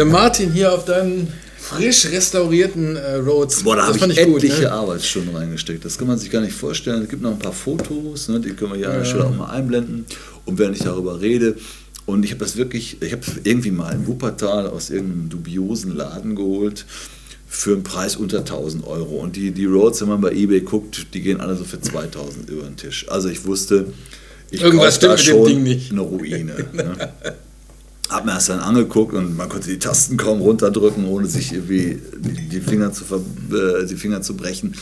Der Martin hier auf deinen frisch restaurierten äh, Rhodes. Boah, da habe ich gut, etliche ne? Arbeitsstunden reingesteckt. Das kann man sich gar nicht vorstellen. Es gibt noch ein paar Fotos, ne, die können wir hier an der Stelle auch mal einblenden. Und während ich darüber rede, und ich habe das wirklich, ich habe irgendwie mal in Wuppertal aus irgendeinem dubiosen Laden geholt für einen Preis unter 1000 Euro. Und die, die Rhodes, wenn man bei eBay guckt, die gehen alle so für 2000 über den Tisch. Also ich wusste, ich Irgendwas kauf da schon eine Ruine. ne? <laughs> Hab mir das dann angeguckt und man konnte die Tasten kaum runterdrücken, ohne sich irgendwie die, Finger, zu äh, die Finger zu brechen.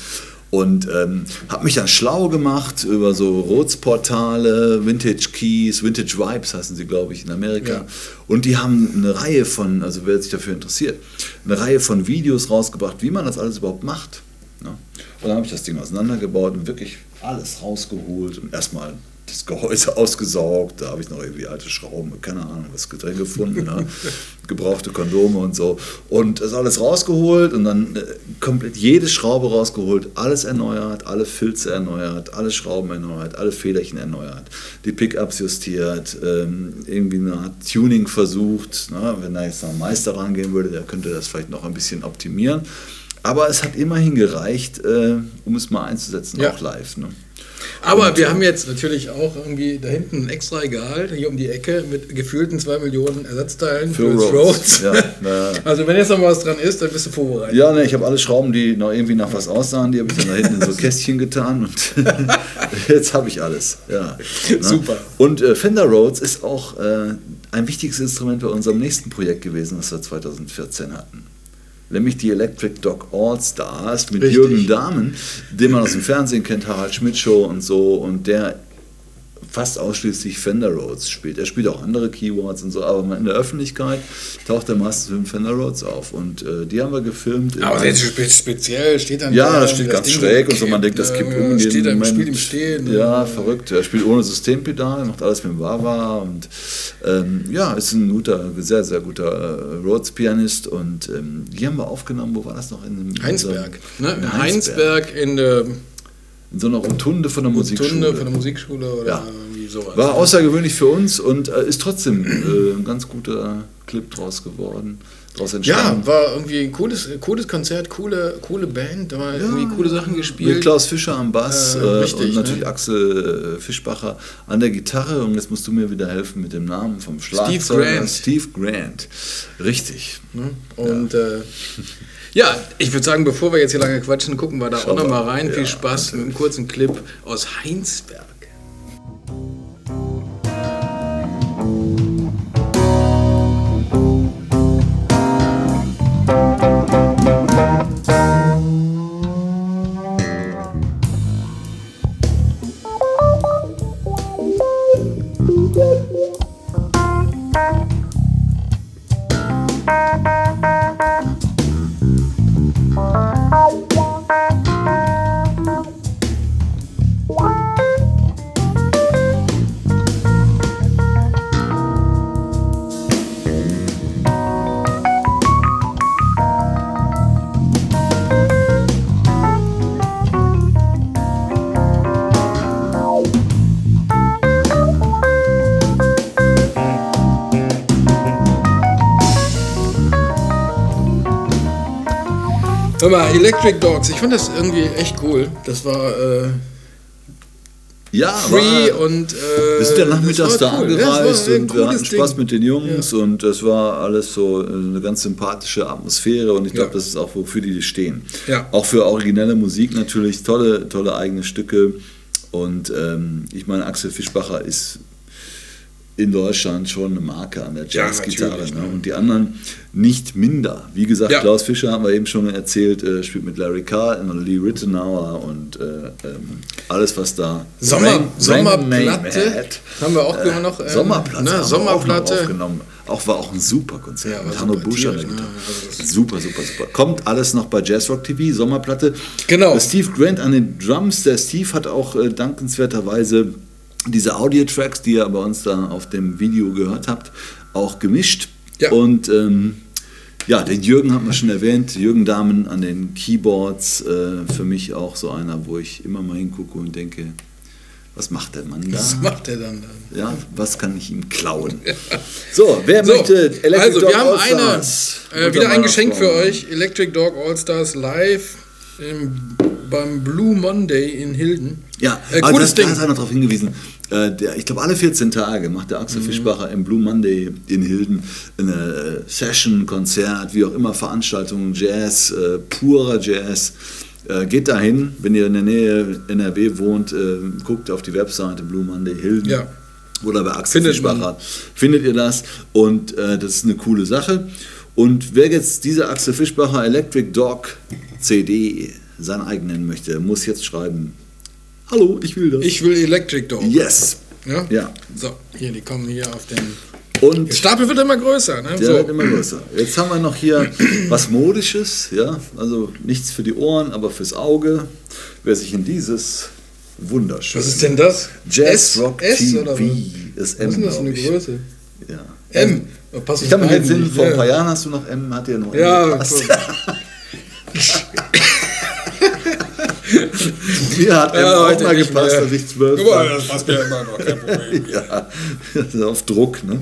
Und ähm, habe mich dann schlau gemacht über so Rotsportale, Vintage Keys, Vintage Vibes heißen sie, glaube ich, in Amerika. Ja. Und die haben eine Reihe von, also wer sich dafür interessiert, eine Reihe von Videos rausgebracht, wie man das alles überhaupt macht. Ne? Und dann habe ich das Ding auseinandergebaut und wirklich alles rausgeholt und erstmal das Gehäuse <laughs> ausgesaugt. Da habe ich noch irgendwie alte Schrauben, keine Ahnung, was drin gefunden, ne? <laughs> gebrauchte Kondome und so. Und das alles rausgeholt und dann äh, komplett jede Schraube rausgeholt, alles erneuert, alle Filze erneuert, alle Schrauben erneuert, alle Federchen erneuert, die Pickups justiert, ähm, irgendwie eine Art Tuning versucht. Ne? Wenn da jetzt noch ein Meister rangehen würde, der könnte das vielleicht noch ein bisschen optimieren. Aber es hat immerhin gereicht, äh, um es mal einzusetzen, Ja. auch live. Ne? Aber wir haben jetzt natürlich auch irgendwie da hinten ein extra Regal, hier um die Ecke, mit gefühlten 2 Millionen Ersatzteilen Für für. Rhodes. Ja, <laughs> ja. Also wenn jetzt noch was dran ist, dann bist du vorbereitet. Ja, ne, ich habe alle Schrauben, die noch irgendwie nach was aussahen, die habe ich dann da hinten in so Kästchen getan und <laughs> jetzt habe ich alles. Ja. Ne? Super. Und äh, Fender Rhodes ist auch äh, ein wichtiges Instrument bei unserem nächsten Projekt gewesen, was wir 2014 hatten. Nämlich die Electric Dog All Stars mit Richtig. Jürgen Dahmen, den man aus dem Fernsehen kennt, Harald Schmidt Show und so. Und der fast ausschließlich Fender Rhodes spielt. Er spielt auch andere Keyboards und so, aber in der Öffentlichkeit taucht er meistens mit Fender Rhodes auf. Und äh, die haben wir gefilmt. Aber spe- speziell steht dann ja, da, das steht das ganz Ding schräg und so, man denkt, das kippt äh, um jeden steht im. Spiel im Stehen. Ja, verrückt. Er spielt ohne Systempedal, macht alles mit dem Wawa und ähm, ja, ist ein guter, sehr, sehr guter äh, Rhodes-Pianist und ähm, die haben wir aufgenommen, wo war das noch? In, in Heinsberg. Ne? In In Heinsberg in der In so einer Rotunde von der Musikschule. Stunde von der Musikschule oder Ja. irgendwie sowas. War außergewöhnlich für uns und äh, ist trotzdem äh, ein ganz guter Clip draus geworden, draus ja, entstanden. war irgendwie ein cooles, cooles Konzert, coole, coole Band, da war irgendwie coole Sachen Mit gespielt. Klaus Fischer am Bass Äh, äh, richtig, und natürlich ne? Axel äh, Fischbacher an der Gitarre. Und jetzt musst du mir wieder helfen mit dem Namen vom Steve Schlagzeuger. Grant. Steve Grant. Richtig. Ne? Und ja. <laughs> Ja, ich würde sagen, bevor wir jetzt hier lange quatschen, gucken wir da Schau auch noch mal mal. rein. Ja, Viel Spaß mit einem kurzen Clip aus Heinsberg. Hör mal, Electric Dogs, ich fand das irgendwie echt cool. Das war äh, Ja, free war, und. Äh, wir sind ja nachmittags da cool. Ja, angereist ein und wir hatten Spaß Ding. mit den Jungs und das war alles so eine ganz sympathische Atmosphäre und ich glaube, Ja. das ist auch, wofür die stehen. Ja. Auch für originelle Musik natürlich, tolle, tolle eigene Stücke und ähm, ich meine, Axel Fischbacher ist in Deutschland schon eine Marke an der Ja, Jazzgitarre. natürlich, ne? ne? Und die anderen nicht minder. Wie gesagt, Ja. Klaus Fischer haben wir eben schon erzählt, äh, spielt mit Larry Carlton und Lee Rittenauer und äh, ähm, alles, was da. Sommer, Rank- Sommerplatte haben wir auch immer noch. ähm, Sommerplatte, ne, Sommerplatte. auch aufgenommen. Auch war auch ein super Konzert Ja, mit Hanno super, Busch an der tierisch, ne? Also super, super, super. Kommt alles noch bei Jazzrock TV, Sommerplatte. Genau. Äh, Steve Grant an den Drums. Der Steve hat auch äh, dankenswerterweise diese Audio-Tracks, die ihr bei uns da auf dem Video gehört habt, auch gemischt. Ja. Und ähm, ja, den Jürgen haben wir schon erwähnt. Jürgen Dahmen an den Keyboards. Äh, für mich auch so einer, wo ich immer mal hingucke und denke, was macht der Mann da? Was macht er dann? da? Ja, was kann ich ihm klauen? So, wer So, möchte Electric also Dog wir haben eine, äh, wieder ein Geschenk für euch. Electric Dog All Stars live im, beim Blue Monday in Hilden. Ja, äh, aber das, da Ding. hat einer darauf hingewiesen. Äh, der, ich glaube, alle 14 Tage macht der Mhm. Axel Fischbacher im Blue Monday in Hilden eine Session, Konzert, wie auch immer, Veranstaltungen, Jazz, äh, purer Jazz. Äh, geht dahin, wenn ihr in der Nähe NRW wohnt, äh, guckt auf die Webseite Blue Monday Hilden. Ja. Oder bei Axel Findet man. Fischbacher findet ihr das und äh, das ist eine coole Sache. Und wer jetzt diese Axel Fischbacher Electric Dog CD sein eigen nennen möchte, muss jetzt schreiben: Hallo, ich will das. Ich will Electric Dog. yes. Ja? Ja. So, hier, die kommen hier auf den. Und Der Stapel wird immer größer, ne? der so. wird immer größer. Jetzt haben wir noch hier <clears throat> was Modisches, ja, also nichts für die Ohren, aber fürs Auge. Wer sich in dieses wunderschön Was ist denn das? Jazz S? Rock S TV oder was? ist Was M, ist denn das für eine. Größe? Ja. M. Passt Ich kann mich beiden jetzt nicht, vor ein paar Jahren hast du noch M, hat dir noch M Ja, gepasst. cool. <laughs> Mir hat Ja, auch heute mal gepasst, mehr. als ich zwölf war. das passt mir immer noch, kein <laughs> Problem. Ja, <laughs> auf Druck, ne?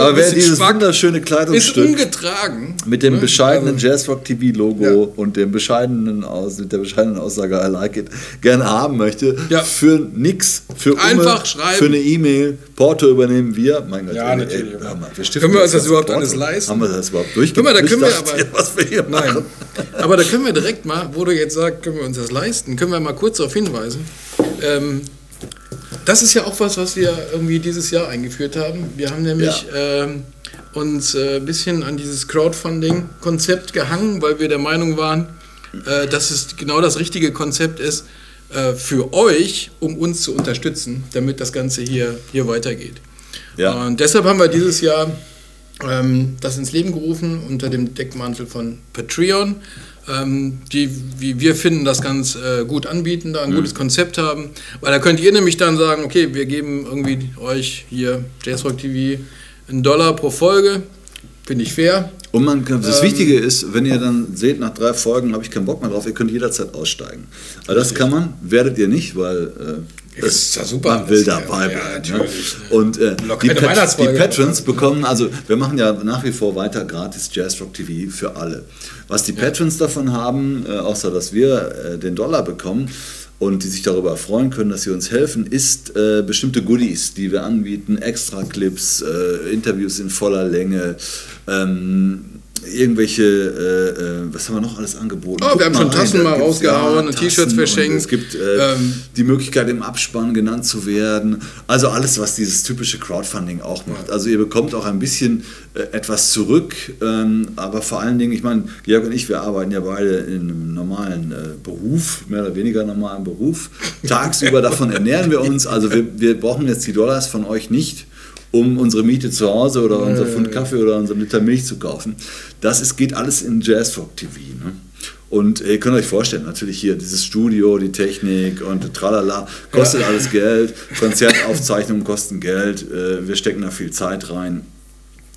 Aber wer dieses schwack. wunderschöne Ist Kleidungsstück umgetragen. mit dem ne? bescheidenen Also, Jazzrock TV Logo Ja. und dem bescheidenen Aus, der bescheidenen Aussage I like it gerne haben möchte, Ja. für nix, für Einfach schreiben. für eine E-Mail, Porto übernehmen wir. Mein Gott, Ja, ey, natürlich. ey, mal, wir Können wir uns das überhaupt Porto. alles leisten? Haben wir das überhaupt durch? Guck mal, da können wir aber- was wir hier Nein. machen. Aber da können wir direkt mal, wo du jetzt sagst, können wir uns das leisten, können wir mal kurz darauf hinweisen. Ähm, das ist ja auch was, was wir irgendwie dieses Jahr eingeführt haben. Wir haben nämlich ähm, uns äh, ein bisschen an dieses Crowdfunding-Konzept gehangen, weil wir der Meinung waren, äh, dass es genau das richtige Konzept ist äh, für euch, um uns zu unterstützen, damit das Ganze hier, hier weitergeht. Ja. Und deshalb haben wir dieses Jahr ähm, das ins Leben gerufen unter dem Deckmantel von Patreon, die, wie wir finden, das ganz äh, gut anbieten, da ein gutes Konzept haben. Weil da könnt ihr nämlich dann sagen, okay, wir geben irgendwie euch hier JazzRock TV einen Dollar pro Folge, finde ich fair. Und man kann, das Ähm, Wichtige ist, wenn ihr dann seht, nach drei Folgen habe ich keinen Bock mehr drauf, ihr könnt jederzeit aussteigen. Also das kann man, werdet ihr nicht, weil äh, Das ist ja super man will dabei ja. bleiben. Ja, ne? natürlich. Und äh, die, Pat die Patrons bekommen, also wir machen ja nach wie vor weiter gratis Jazzrock TV für alle. Was die Patrons davon haben, äh, außer dass wir äh, den Dollar bekommen, und die sich darüber freuen können, dass sie uns helfen, ist äh, bestimmte Goodies, die wir anbieten, extra Clips, äh, Interviews in voller Länge, ähm, irgendwelche, äh, äh, was haben wir noch alles angeboten? Oh, wir haben schon Tassen mal rausgehauen und T-Shirts verschenkt. Es gibt äh, Ähm, die Möglichkeit, im Abspann genannt zu werden. Also alles, was dieses typische Crowdfunding auch macht. Also ihr bekommt auch ein bisschen äh, etwas zurück, ähm, aber vor allen Dingen, ich meine, Georg und ich, wir arbeiten ja beide in einem normalen äh, Beruf, mehr oder weniger normalen Beruf. Tagsüber <laughs> davon ernähren wir uns. Also wir, wir brauchen jetzt die Dollars von euch nicht um unsere Miete zu Hause oder unser Pfund Kaffee oder unseren Liter Milch zu kaufen. Das ist, geht alles in Jazzrock TV. Ne? Und ihr könnt euch vorstellen, natürlich hier dieses Studio, die Technik und tralala, kostet alles Geld. <laughs> Konzertaufzeichnungen kosten Geld. äh, Wir stecken da viel Zeit rein.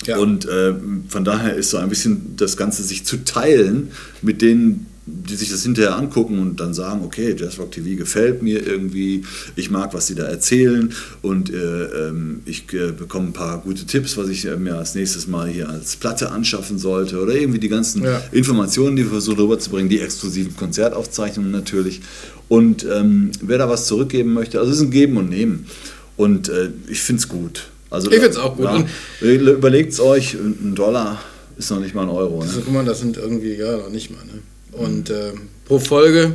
Ja. Und äh, von daher ist so ein bisschen das Ganze sich zu teilen mit denen, die sich das hinterher angucken und dann sagen, okay, Jazzrock TV gefällt mir irgendwie, ich mag, was sie da erzählen und äh, ähm, ich äh, bekomme ein paar gute Tipps, was ich äh, mir als nächstes mal hier als Platte anschaffen sollte oder irgendwie die ganzen Ja. Informationen, die wir versuchen rüberzubringen, die exklusiven Konzertaufzeichnungen natürlich. Und ähm, wer da was zurückgeben möchte, also es ist ein Geben und Nehmen. Und äh, ich finde es gut. Also, Ich find's auch gut. Überlegt es euch, ein Dollar ist noch nicht mal ein Euro. Also Ne? guck mal, das sind irgendwie, ja, noch nicht mal, ne? Und ähm, pro Folge.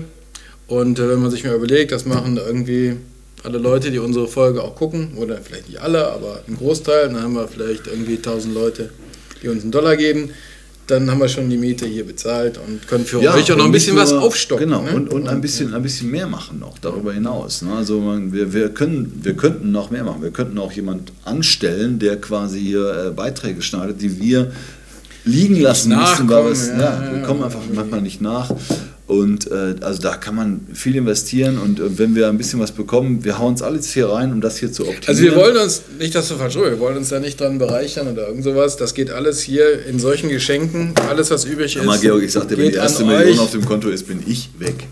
Und äh, wenn man sich mal überlegt, das machen irgendwie alle Leute, die unsere Folge auch gucken, oder vielleicht nicht alle, aber ein Großteil, dann haben wir vielleicht irgendwie 1000 Leute, die uns einen Dollar geben. Dann haben wir schon die Miete hier bezahlt und können für euch auch noch ein bisschen was nur- aufstocken. Genau, ne? und, und ein, bisschen, ein bisschen mehr machen noch darüber hinaus. Ne? Also man, wir, wir, können, wir könnten noch mehr machen. Wir könnten auch jemand anstellen, der quasi hier äh, Beiträge schneidet, die wir liegen lassen müssen. Nachkommen, es, ja, ja, ja, wir ja. kommen einfach manchmal nicht nach. Und äh, also da kann man viel investieren und äh, wenn wir ein bisschen was bekommen, wir hauen es alles hier rein, um das hier zu optimieren. Also wir wollen uns, nicht dass du falsch wir wollen uns da nicht dran bereichern oder irgend sowas. Das geht alles hier in solchen Geschenken. Alles, was übrig ist. Mal, Georg, ich sagte, wenn die erste Million euch. auf dem Konto ist, bin ich weg.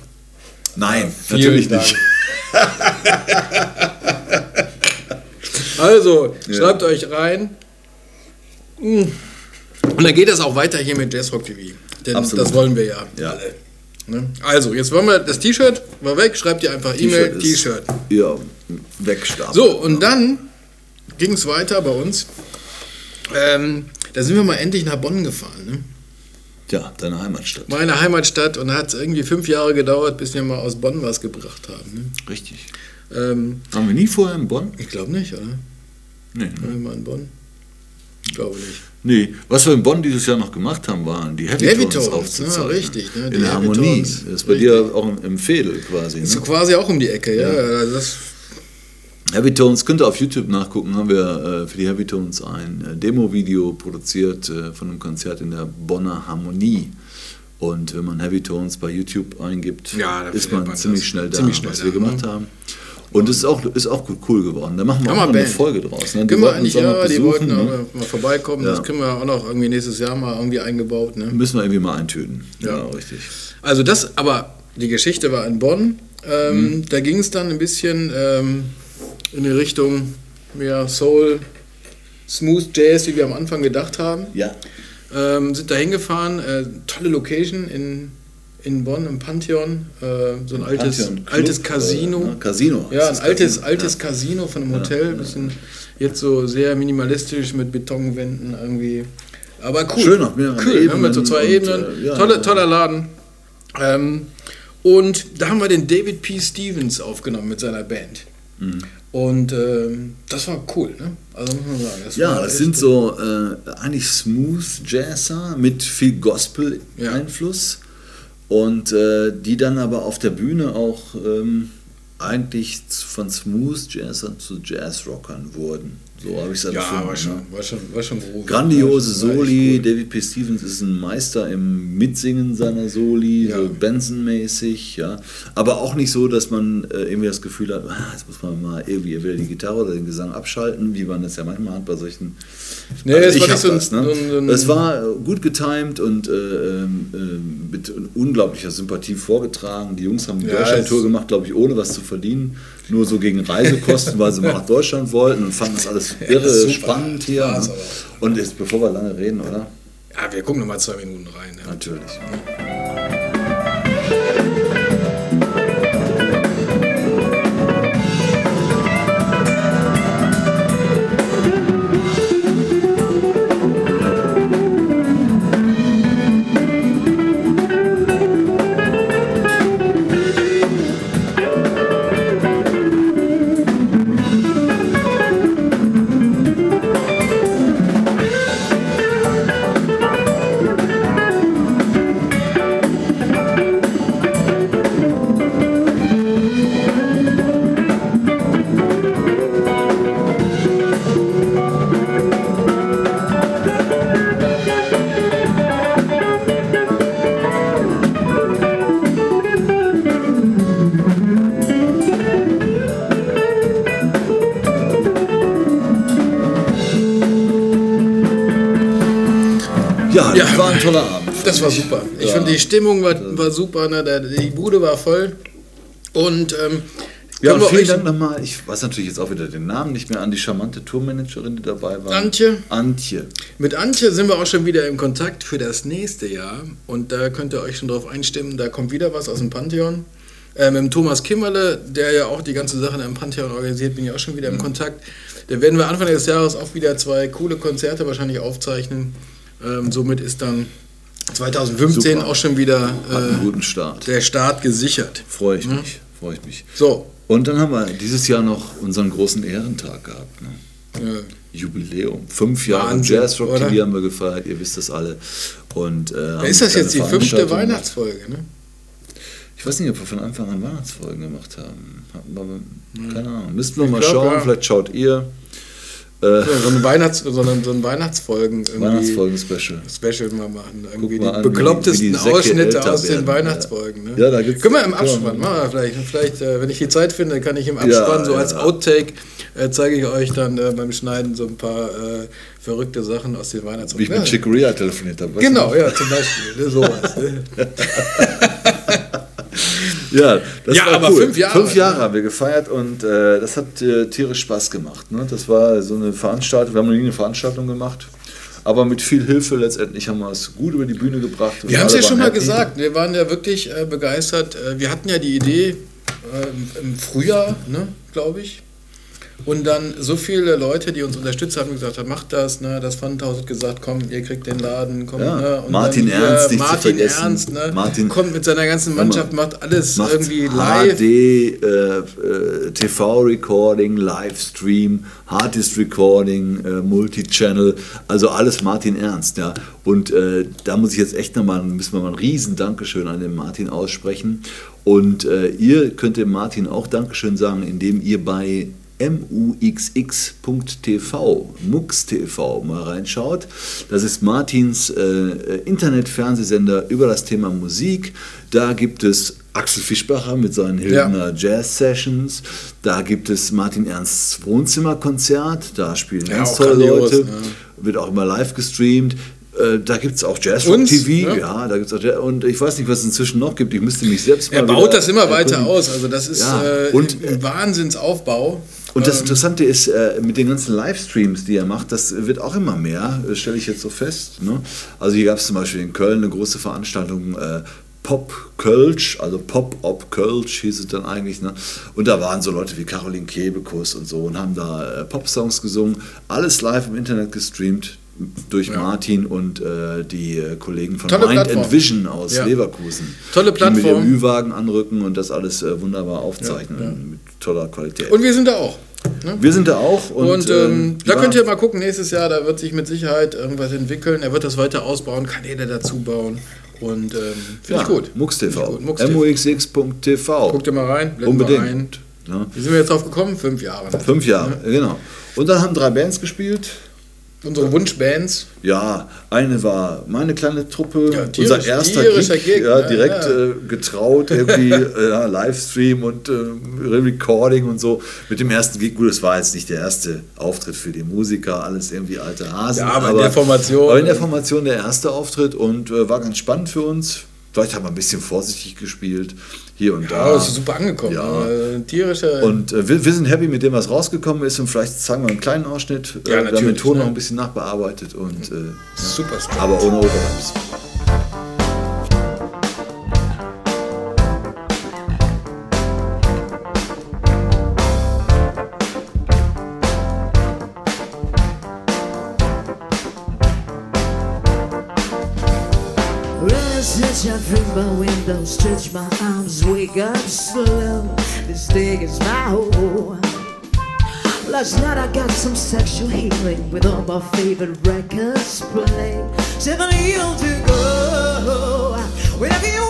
Nein, vielen natürlich Dank. nicht. <laughs> Also, Ja. schreibt euch rein. Mm. Und dann geht es auch weiter hier mit Jazzrock TV. Denn Absolut. das wollen wir ja, Ja. alle. Ne? Also, jetzt wollen wir das T-Shirt, war weg, schreibt ihr einfach E-Mail, T-Shirt. Ja, wegstarten. So, und dann ging es weiter bei uns. Ähm, da sind wir mal endlich nach Bonn gefahren. Ne? Ja, deine Heimatstadt. Meine Heimatstadt und hat irgendwie fünf Jahre gedauert, bis wir mal aus Bonn was gebracht haben. Ne? Richtig. Ähm, Waren wir nie vorher in Bonn? ich glaube nicht, oder? Nee. Waren wir mal in Bonn? Ich glaube nicht. Nee, was wir in Bonn dieses Jahr noch gemacht haben, waren die Heavy, Heavy Tones Tones, aufzuzeichnen. ja, richtig, ne, die in der Heavy Harmonie. Tones, Das ist bei dir auch im- im Fädel quasi. Ist so Ne? quasi auch um die Ecke, ja. Also das, Heavy Tones könnt ihr auf YouTube nachgucken. Haben wir äh, für die Heavy Tones ein äh, Demo-Video produziert äh, von einem Konzert in der Bonner Harmonie. Und wenn man Heavy Tones bei YouTube eingibt, Ja, ist man ziemlich schnell da, Ziemlich schnell was da, wir gemacht ne? haben. Und es ist auch, ist auch cool geworden. Da machen wir auch noch eine. Folge draus. Ne? Die können wir wollten eigentlich, ja, die wollten ne? mal vorbeikommen. Ja. Das können wir auch noch irgendwie nächstes Jahr mal irgendwie eingebaut. Ne? Müssen wir irgendwie mal eintüten. Ja, Ja. richtig. Also das, aber die Geschichte war in Bonn. Ähm, Mhm. Da ging es dann ein bisschen ähm, in die Richtung mehr Soul, Smooth Jazz, wie wir am Anfang gedacht haben. Ja. Ähm, sind da hingefahren, äh, tolle Location in, in Bonn im Pantheon, äh, so ein altes, Pantheon altes Casino. äh, ne? Casino Ja, ein altes, Casino. altes Ja. Casino von einem Ja, Hotel, ja. bisschen jetzt so sehr minimalistisch mit Betonwänden irgendwie. Aber cool. Schön auf mehreren cool, ne, mit so Ebenen zwei und, Ebenen. äh, ja, Tolle, ja. Toller Laden. Ähm, und da haben wir den David P. Stevens aufgenommen mit seiner Band. Mhm. Und ähm, das war cool, ne? Also muss man sagen. Das Ja, das sind so äh, eigentlich Smooth Jazzer mit viel Gospel-Einfluss und äh, die dann aber auf der Bühne auch ähm, eigentlich von Smooth Jazzern zu Jazzrockern wurden. So habe ich es Ja, empfunden. war schon, war schon, war schon groß. Grandiose Soli. cool. David P. Stevens ist ein Meister im Mitsingen seiner Soli, Ja. so Benson-mäßig, ja. Aber auch nicht so, dass man äh, irgendwie das Gefühl hat, <laughs> jetzt muss man mal irgendwie wieder die Gitarre oder den Gesang abschalten, wie man das ja manchmal hat bei solchen. Nee, Also es ich war nicht so das, ne? so ein- Es war äh, gut getimed und äh, ähm, ähm, mit unglaublicher Sympathie vorgetragen. Die Jungs haben die Ja, Deutschland-Tour gemacht, glaube ich, ohne was zu verdienen. Nur so gegen Reisekosten, weil sie mal nach Deutschland wollten und fanden das alles irre super. spannend hier. Ne? Und jetzt, bevor wir lange reden, oder? Ja, wir gucken noch mal zwei Minuten rein. Ne? Natürlich. Abend. Das war super. Ich Ja. fand die Stimmung war, war super, ne? Die Bude war voll. Und ähm, Ja, und wir vielen Dank nochmal. Ich weiß natürlich jetzt auch wieder den Namen nicht mehr an die charmante Tourmanagerin, die dabei war. Antje. Antje. Mit Antje sind wir auch schon wieder im Kontakt für das nächste Jahr. Und da könnt ihr euch schon drauf einstimmen. Da kommt wieder was aus dem Pantheon. Äh, mit dem Thomas Kimmerle, der ja auch die ganze Sache im Pantheon organisiert, bin ich auch schon wieder im Kontakt. Da werden wir Anfang des Jahres auch wieder zwei coole Konzerte wahrscheinlich aufzeichnen. Ähm, somit ist dann 2015 Super. auch schon wieder äh, guten Start. der Start gesichert. Freue ich Ja. mich. Freue ich mich. So, Und dann haben wir dieses Jahr noch unseren großen Ehrentag gehabt. Ne? äh, Jubiläum. Fünf Jahre Wahnsinn, Jazzrock? TV haben wir gefeiert, ihr wisst das alle. Und, äh, ist das jetzt die fünfte. Weihnachtsfolge? Ne? Ich weiß nicht, ob wir von Anfang an Weihnachtsfolgen gemacht haben. Wir, keine Ahnung. Müssten wir Ich mal glaub, schauen, ja. vielleicht schaut ihr. Äh, so ein Weihnachts so ein, so ein Weihnachtsfolgen Weihnachtsfolgen-Special. Special mal machen. Irgendwie mal die an, wie- beklopptesten wie die Säcke Ausschnitte aus den werden, Weihnachtsfolgen. Ne? Ja, da gibt's- Können wir im Abspann, machen. vielleicht. Vielleicht, äh, wenn ich die Zeit finde, kann ich im Abspann Ja, so als ja. Outtake äh, zeige ich euch dann äh, beim Schneiden so ein paar äh, verrückte Sachen aus den Wie Weihnachtsfolgen. ich mit. Chick Corea telefoniert habe. Genau, ja, zum Beispiel. Ne, sowas. Ne? <laughs> Ja, das Ja, war aber cool. fünf Jahre, Fünf Jahre haben wir gefeiert und äh, das hat äh, tierisch Spaß gemacht. Ne? Das war so eine Veranstaltung, wir haben noch nie eine Veranstaltung gemacht, aber mit viel Hilfe letztendlich haben wir es gut über die Bühne gebracht. Wir haben es ja schon mal happy. gesagt, wir waren ja wirklich äh, begeistert. Äh, wir hatten ja die Idee äh, im- im Frühjahr, ne, glaube ich. Und dann so viele Leute, die uns unterstützt haben, gesagt haben, macht das, ne? Das Pfandhaus hat gesagt, komm, ihr kriegt den Laden, komm, Ja, ne? Und Martin dann hier Ernst, nicht zu Martin vergessen. Ernst, ne? Martin- kommt mit seiner ganzen Mannschaft, macht alles macht irgendwie live. HD, äh, äh, TV-Recording, Livestream, Harddisk Recording, äh, Multichannel, also alles Martin Ernst, ja. Und äh, da muss ich jetzt echt nochmal, müssen wir mal ein riesen Dankeschön an den Martin aussprechen. Und äh, ihr könnt dem Martin auch Dankeschön sagen, indem ihr bei muxx.tv, MUX.tv mal reinschaut. Das ist Martins äh, Internetfernsehsender über das Thema Musik. Da gibt es Axel Fischbacher mit seinen Hildener Jazz Sessions. Da gibt es Martin Ernsts Wohnzimmerkonzert. Da spielen Ja, ganz tolle Leute. ne? Wird auch immer live gestreamt. Äh, Da gibt es auch Jazz Uns, TV, ne? ja, da gibt's auch Jazz, und ich weiß nicht, was es inzwischen noch gibt. Ich müsste mich selbst mal Er baut das immer weiter erkundigen. aus. Also das ist Ja, äh, und- ein Wahnsinnsaufbau. Und das Ähm, Interessante ist, äh, mit den ganzen Livestreams, die er macht, das wird auch immer mehr, äh, stelle ich jetzt so fest. Ne? Also hier gab es zum Beispiel in Köln eine große Veranstaltung, äh, Pop Kölsch, also Pop Op Kölsch hieß es dann eigentlich. Ne? Und da waren so Leute wie Caroline Kebekus und so und haben da äh, Popsongs gesungen. Alles live im Internet gestreamt durch Martin und äh, die äh, Kollegen von Tolle Mind Plattform. and Vision aus Ja. Leverkusen. Tolle Die mit Plattform. ihrem Ü-Wagen anrücken und das alles äh, wunderbar aufzeichnen mit toller Qualität. Und wir sind da auch. Ne? Wir sind da auch. Und, Und, ähm, ähm, da ja, könnt ihr mal gucken, nächstes Jahr, da wird sich mit Sicherheit irgendwas entwickeln. Er wird das weiter ausbauen, Kanäle dazu bauen. Und ähm, finde ja, ich gut. MUX TV. gut. MUX TV. MUX6.tv. Guckt ihr mal rein, Unbedingt. mal ein. Ja. Wie sind wir jetzt drauf gekommen? Fünf Jahre. Fünf Jahre, genau. Und dann haben drei Bands gespielt. Unsere Wunschbands. Ja, eine war meine kleine Truppe, Ja, tierisch- unser erster Gig, Gig, ja, ne? direkt Ja. Äh, getraut, irgendwie <laughs> äh, Livestream und äh, Recording und so. Mit dem ersten Gig, gut, es war jetzt nicht der erste Auftritt für die Musiker, alles irgendwie alte Hasen. Ja, aber in der Formation. Aber in der Formation der erste Auftritt und äh, war ganz spannend für uns. Vielleicht haben wir ein bisschen vorsichtig gespielt, hier und Ja, da. ist super angekommen. Ja. Äh, tierische. Und äh, wir, wir sind happy mit dem, was rausgekommen ist und vielleicht zeigen wir einen kleinen Ausschnitt. Ja, äh, wir haben den natürlich, Ton ne? noch ein bisschen nachbearbeitet und äh, super Strong. aber ohne Overlaps. My window, stretch my arms, wake up slow. This day is my home. Last night I got some sexual healing with all my favorite records playing. Seven years to go. Whenever you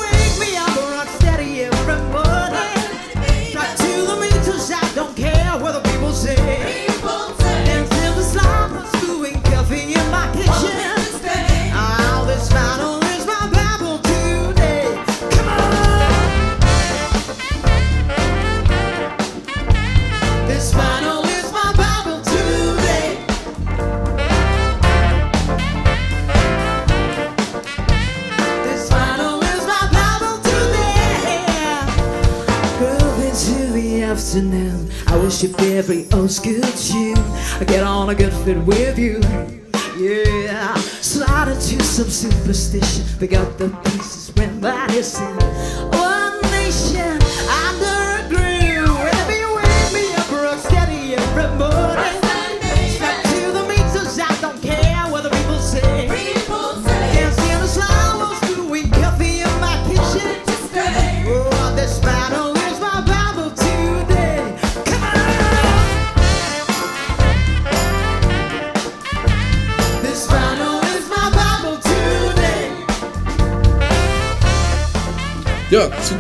with you. Yeah, slide into some superstition. Pick up the pieces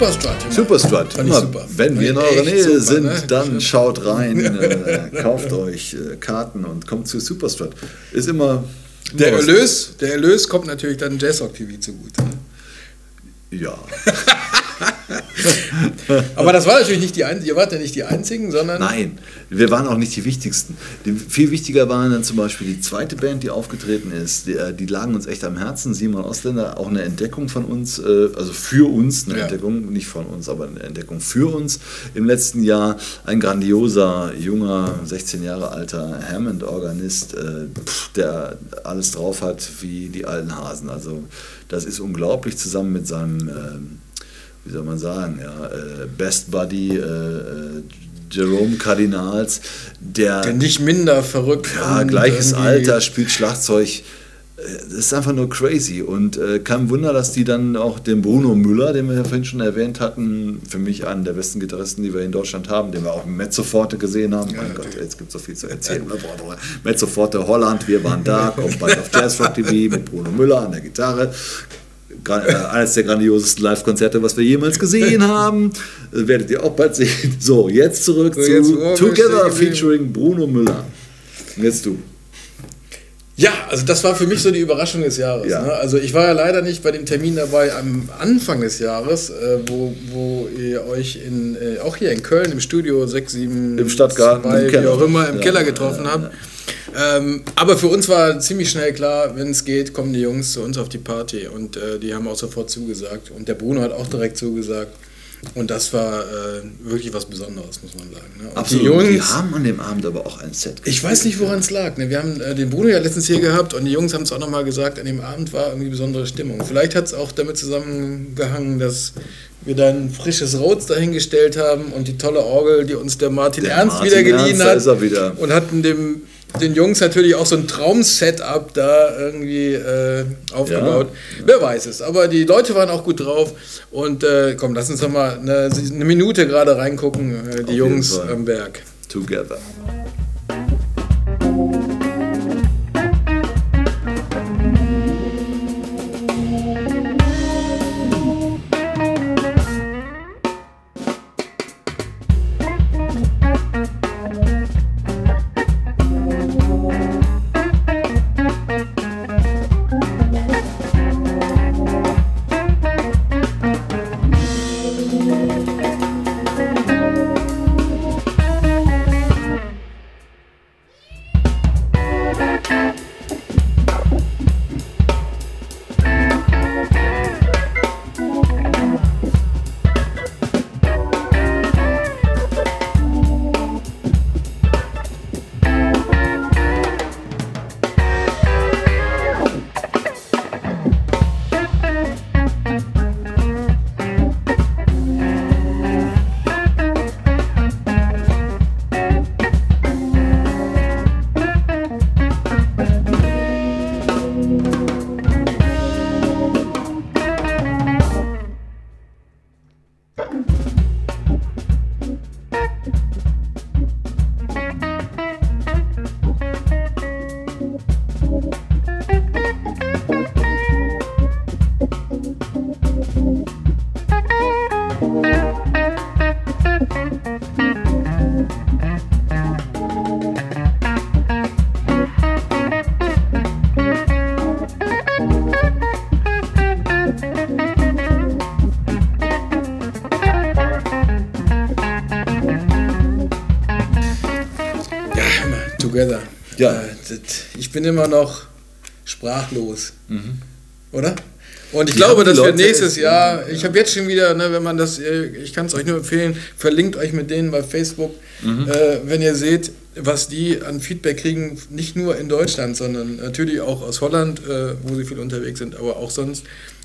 Ja, Superstrut. Superstrut. Fand super. Wenn wir in eurer Nähe super, sind, ne? dann schaut rein, <laughs> äh, kauft euch äh, Karten und kommt zu Superstrut. Ist immer. Der Erlös, der Erlös kommt natürlich dann Jazzrock TV zugute. Ja. <laughs> <laughs> Aber das war natürlich nicht die einzigen, ihr wart ja nicht die einzigen, sondern Nein, wir waren auch nicht die wichtigsten. Die, viel wichtiger waren dann zum Beispiel die zweite Band, die aufgetreten ist. Die, äh, die lagen uns echt am Herzen. Simon Ausländer, auch eine Entdeckung von uns, äh, also für uns eine Ja. Entdeckung, nicht von uns, aber eine Entdeckung für uns im letzten Jahr. Ein grandioser, junger, 16 Jahre alter Hammond-Organist, äh, der alles drauf hat wie die alten Hasen. Also das ist unglaublich zusammen mit seinem... wie soll man sagen, ja, äh, Best Buddy äh, äh, Jerome Cardinals, der, Der nicht minder verrückt. ja, gleiches Alter, spielt Schlagzeug. Das ist einfach nur crazy. Und äh, kein Wunder, dass die dann auch den Bruno Müller, den wir ja vorhin schon erwähnt hatten, für mich einen der besten Gitarristen, die wir in Deutschland haben, den wir auch im Mezzoforte gesehen haben. mein Gott, jetzt gibt es so viel zu erzählen. Mezzoforte Holland, wir waren da, <laughs> kommt bald auf Jazz Rock TV mit Bruno Müller an der Gitarre. Äh, eines der grandiosesten Live-Konzerte, was wir jemals gesehen <laughs> haben. Äh, werdet ihr auch bald sehen. <laughs> So, jetzt zurück So, zu jetzt, wir Together featuring Bruno Müller. Und Jetzt du. Ja, also das war für mich so die Überraschung des Jahres. Ja. Ne? Also ich war ja leider nicht bei dem Termin dabei am Anfang des Jahres, äh, wo, wo ihr euch in, äh, auch hier in Köln im Studio 6, 7, Im Stadtgarten, im wie Keller. auch immer, im Ja, Keller getroffen habt. Ähm, aber für uns war ziemlich schnell klar, wenn es geht, kommen die Jungs zu uns auf die Party. Und äh, die haben auch sofort zugesagt. Und der Bruno hat auch direkt zugesagt. Und das war äh, wirklich was Besonderes, muss man sagen. Ne? Absolut. Die Jungs, die haben an dem Abend aber auch ein Set. ich weiß nicht, woran es lag. Ne? Wir haben äh, den Bruno ja letztens hier gehabt und die Jungs haben es auch nochmal gesagt, an dem Abend war irgendwie besondere Stimmung. Vielleicht hat es auch damit zusammengehangen, dass wir da ein frisches Rhodes dahingestellt haben und die tolle Orgel, die uns der Martin Der Ernst Martin wieder geliehen Ernst, hat. ist er wieder. Und hatten dem, den Jungs natürlich auch so ein Traum-Setup da irgendwie äh, aufgebaut. Wer weiß es. Aber die Leute waren auch gut drauf. Und äh, komm, lass uns doch mal eine, eine Minute gerade reingucken, äh, die jeden Jungs am Berg. Together. Ich bin immer noch sprachlos. Oder? Und ich Die glaube, dass wir nächstes Jahr, ich habe jetzt schon wieder, ne, wenn man das, äh, ich kann es euch nur empfehlen, verlinkt euch mit denen bei Facebook, äh, wenn ihr seht, was die an Feedback kriegen, nicht nur in Deutschland, sondern natürlich auch aus Holland, äh, wo sie viel unterwegs sind, aber auch sonst.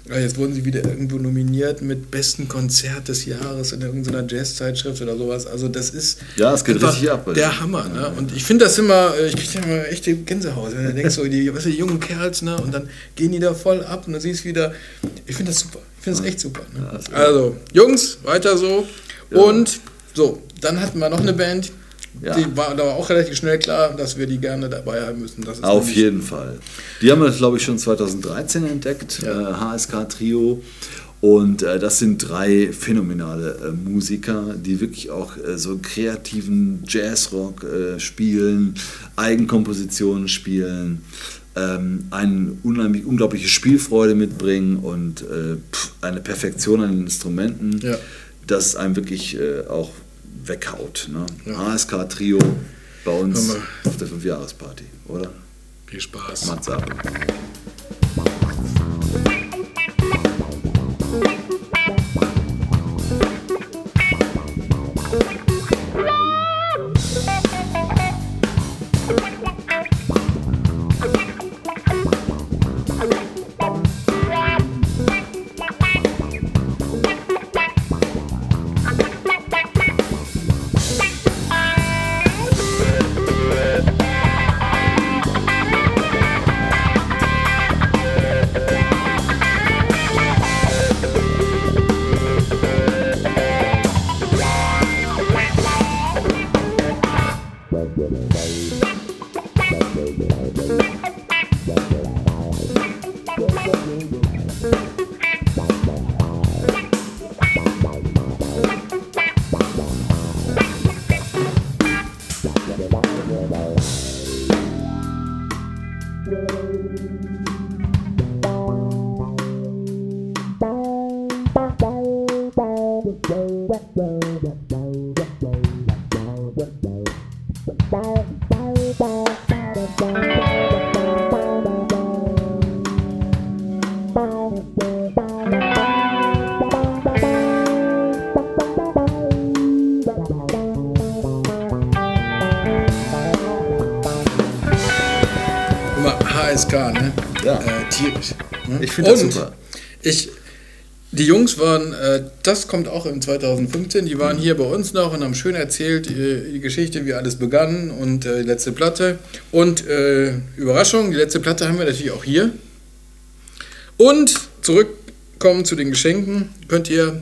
Äh, Jetzt wurden sie wieder irgendwo nominiert mit besten Konzert des Jahres in irgendeiner Jazzzeitschrift oder sowas. Also das ist Ja, es geht richtig ab der. Hammer. Ne? Und ich finde das immer, äh, ich kriege immer echte Gänsehaut. Wenn du denkst, so, die, weißt du, die jungen Kerls, ne? und dann gehen die da voll ab und du siehst wieder, ich finde das super. Ich finde das echt super. Ne? Also, Jungs, weiter so. Und so, dann hatten wir noch eine Band. Ja. Die war, da war auch relativ schnell klar, dass wir die gerne dabei haben müssen. Auf jeden Fall. Die haben wir, glaube ich, schon 2013 entdeckt, Ja. äh, HSK Trio. Und äh, das sind drei phänomenale äh, Musiker, die wirklich auch äh, so kreativen Jazzrock äh, spielen, Eigenkompositionen spielen, ähm, eine unglaubliche Spielfreude mitbringen und äh, pff, eine Perfektion an den Instrumenten, Ja. das einem wirklich äh, auch weghaut. Ne? Ja. HSK Trio bei uns auf der Fünfjahresparty, oder? Viel Spaß. Mats ab. Finde das Und super. Ich, die Jungs waren, äh, das kommt auch im 2015, die waren hier bei uns noch und haben schön erzählt, äh, die Geschichte, wie alles begann und äh, die letzte Platte. Und äh, Überraschung, die letzte Platte haben wir natürlich auch hier. Und zurückkommen zu den Geschenken, könnt ihr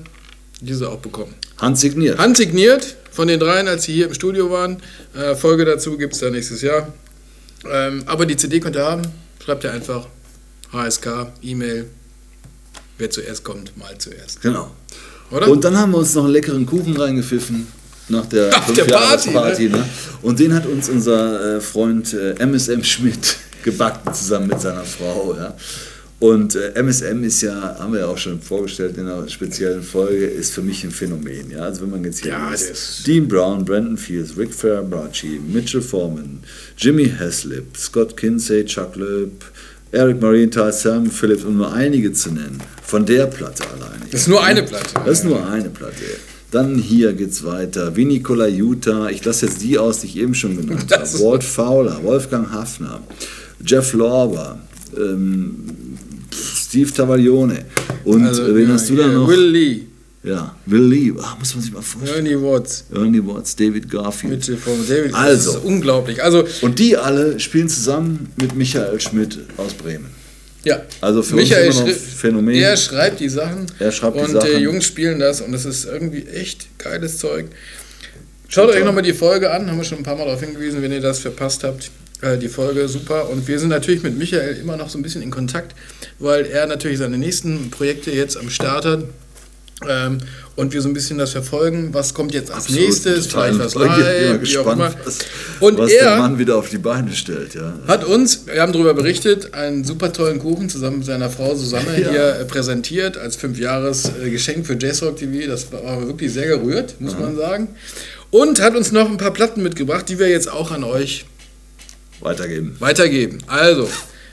diese auch bekommen. Handsigniert. Handsigniert von den dreien, als sie hier im Studio waren. Äh, Folge dazu gibt es dann nächstes Jahr. Ähm, aber die CD könnt ihr haben. Schreibt ihr einfach HSK, E-Mail. Wer zuerst kommt, mal zuerst. Genau. Oder? Und dann haben wir uns noch einen leckeren Kuchen reingepfiffen nach der, Nach der Party, Fünfjahresparty, ne? Und den hat uns unser äh, Freund äh, MSM Schmidt <laughs> gebacken zusammen mit seiner Frau. Ja? Und äh, MSM ist ja, haben wir ja auch schon vorgestellt in einer speziellen Folge, ist für mich ein Phänomen. Ja? Also wenn man jetzt hier Ja, ist- Dean Brown, Brandon Fields, Rick Fairbrachi, Mitchell Foreman, Jimmy Haslip, Scott Kinsey, Chuck Loeb, Eric Marienthal, Sam Phillips, um nur einige zu nennen. Von der Platte alleine. Das ist nur eine Platte. Das ist nur eine Platte. Dann hier geht's weiter. Vinny Colaiuta, ich lasse jetzt die aus, die ich eben schon genannt <laughs> Das habe. Walt Fowler, Wolfgang Hafner, Jeff Lorber, ähm, Steve Tavallione. Und Also, wen ja, hast du da noch? Will Lee, Ja, Will Lee. Ah, muss man sich mal vorstellen. Ernie Watts, Ernie Watts, David Garfield. Mitchell von David. Also. Das ist unglaublich. Also, Und die alle spielen zusammen mit Michael Schmidt aus Bremen. ja. Also für Michael uns immer noch Phänomen. Er schreibt die Sachen. Er schreibt die und Sachen. die Jungs spielen das und das ist irgendwie echt geiles Zeug. Schaut euch nochmal die Folge an, haben wir schon ein paar Mal darauf hingewiesen, wenn ihr das verpasst habt. Äh, die Folge super. Und wir sind natürlich mit Michael immer noch so ein bisschen in Kontakt, weil er natürlich seine nächsten Projekte jetzt am Start hat. Ähm, und wir so ein bisschen das verfolgen, was kommt jetzt als Absolut, nächstes, vielleicht was live, gespannt, was, Und was er- der Mann wieder auf die Beine stellt. Ja. hat uns, wir haben darüber berichtet, einen super tollen Kuchen zusammen mit seiner Frau Susanne Ja. hier äh, präsentiert als Fünfjahres-Geschenk für Jazzrock TV. Das war wirklich sehr gerührt, muss man sagen. Und hat uns noch ein paar Platten mitgebracht, die wir jetzt auch an euch Weitergeben. weitergeben. Also,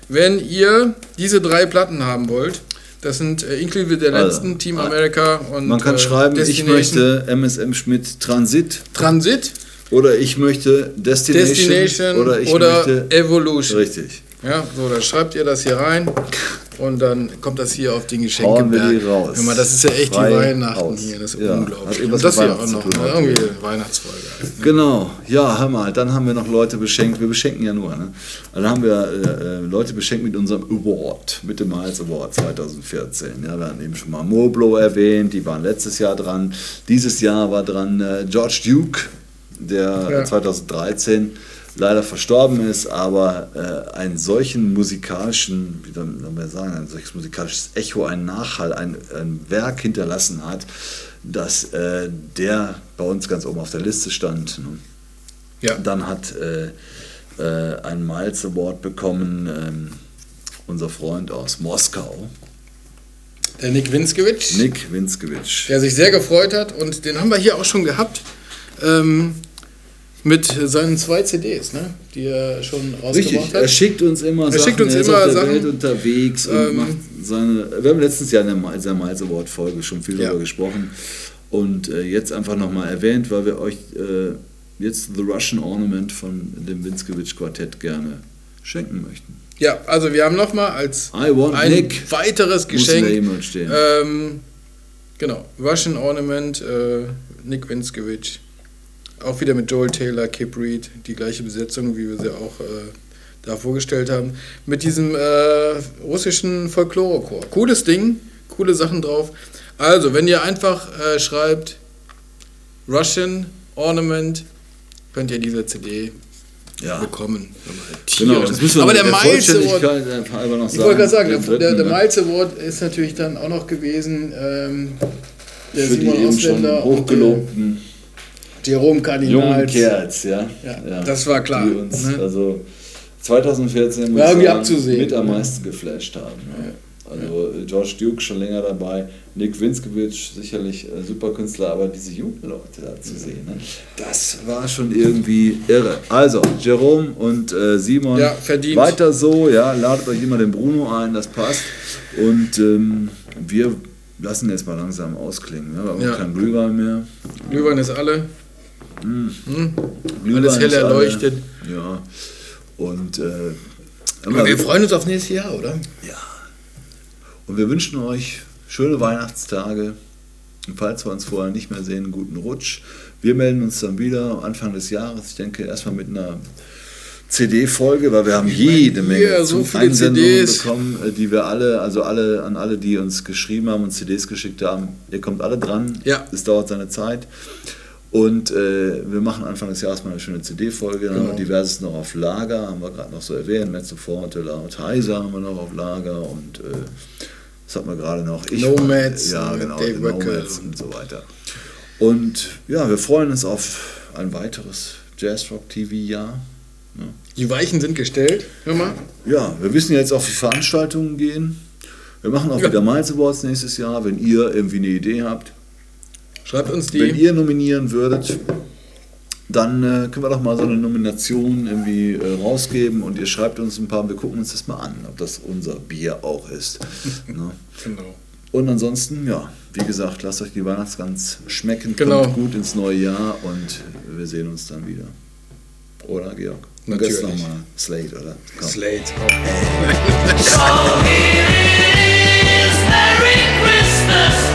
wenn ihr diese drei Platten haben wollt, das sind äh, inklusive der Also, letzten Team America und Man kann äh, schreiben, ich möchte MSM Schmidt Transit Transit, oder ich möchte Destination, Destination oder ich oder möchte Evolution. richtig. Ja, so, dann schreibt ihr das hier rein und dann kommt das hier auf den Hauen wir die Geschenkeberg. raus. Hör mal, das ist ja echt Frei die Weihnachten Haus. hier, das ist Ja, unglaublich. Und das hier auch noch, ne? irgendwie Weihnachtsfolge. halt, ne? Genau, ja, hör mal, dann haben wir noch Leute beschenkt, wir beschenken ja nur, ne? Dann haben wir äh, äh, Leute beschenkt mit unserem Award, mit dem Miles Award 2014. Ja, wir hatten eben schon mal Moblo erwähnt, die waren letztes Jahr dran. Dieses Jahr war dran äh, George Duke, der Ja. äh, 2013 leider verstorben ist, aber äh, einen solchen musikalischen, wie soll man sagen, ein solches musikalisches Echo, ein Nachhall, ein, ein Werk hinterlassen hat, dass äh, der bei uns ganz oben auf der Liste stand. Ne? Ja. Dann hat äh, äh, einen Miles Award bekommen ähm, unser Freund aus Moskau, Der Nick Winskewitsch, Nick Winskewitsch. der sich sehr gefreut hat und den haben wir hier auch schon gehabt. Ähm, mit seinen zwei CDs, ne, die er schon rausgebracht Richtig, er hat. schickt uns immer Er Sachen, schickt uns er ist immer auf der Sachen, Welt unterwegs und ähm, macht seine. Wir haben letztens ja in der, der Miles Award Folge schon viel Ja. darüber gesprochen und äh, jetzt einfach nochmal erwähnt, weil wir euch äh, jetzt The Russian Ornament von dem Winskewitsch Quartett gerne schenken möchten. Ja, also wir haben nochmal als I want ein Nick. weiteres Geschenk. Ähm, genau, Russian Ornament, äh, Nick Winskewitsch. Auch wieder mit Joel Taylor, Kip Reed, die gleiche Besetzung, wie wir sie auch äh, da vorgestellt haben. Mit diesem äh, russischen Folklorechor. Cooles Ding, coole Sachen drauf. Also, wenn ihr einfach äh, schreibt Russian Ornament, könnt ihr diese CD Ja. bekommen. Genau, das müssen wir Aber der der Miles Award, noch ich wollte gerade sagen, der, der, dritten, der ne? Miles Award ist natürlich dann auch noch gewesen. Ähm, der für die Simon Ausländer und hochgelobten der Jerome Kardinals. Kerls, ja. Ja, das war klar, Die uns ne? also 2014 muss War irgendwie abzusehen. mit am meisten geflasht haben. Ja. Also äh, George Duke schon länger dabei, Nick Winskowitsch sicherlich äh, super Künstler, aber diese jungen Leute da zu sehen, ne? das war schon irgendwie irre. Also Jerome und äh, Simon, Ja, weiter so, ja, ladet euch immer den Bruno ein, das passt. Und ähm, wir lassen jetzt mal langsam ausklingen. Ne? Wir haben Ja. keinen Glühwein mehr. Glühwein ist alle. Hm. Alles hell ist alle. erleuchtet. Ja. Und, äh, Aber wir freuen uns auf nächstes Jahr, oder? und wir wünschen euch schöne Weihnachtstage. Und falls wir uns vorher nicht mehr sehen, einen guten Rutsch. Wir melden uns dann wieder Anfang des Jahres. Ich denke erstmal mit einer CD-Folge, weil wir haben jede Menge ja, so Einsendungen CDs. bekommen, äh, die wir alle, also alle an alle, die uns geschrieben haben und CDs geschickt haben. Ihr kommt alle dran. Ja. Es dauert seine Zeit. Und äh, wir machen Anfang des Jahres mal eine schöne CD-Folge. Dann haben wir Genau. diverses noch auf Lager, haben wir gerade noch so erwähnt. Mezzo Forte, Laut Heiser haben wir noch auf Lager und äh, was hat man gerade noch? Nomads, ja, äh, genau. Nomads und so weiter. Und ja, wir freuen uns auf ein weiteres Jazzrock-TV-Jahr. Die Weichen sind gestellt. Hör mal. Ja, wir wissen jetzt auch, wie Veranstaltungen gehen. Wir machen auch Ja. wieder Miles Awards nächstes Jahr, wenn ihr irgendwie eine Idee habt. Schreibt uns die. Wenn ihr nominieren würdet, dann äh, können wir doch mal so eine Nomination irgendwie äh, rausgeben und ihr schreibt uns ein paar, wir gucken uns das mal an, ob das unser Bier auch ist. <laughs> ne? Genau. Und ansonsten, ja, wie gesagt, lasst euch die Weihnachtsgans schmecken, Genau. kommt gut ins neue Jahr und wir sehen uns dann wieder. Oder, Georg? Natürlich. Nochmal Slate, oder? Komm. Slate. So here it is.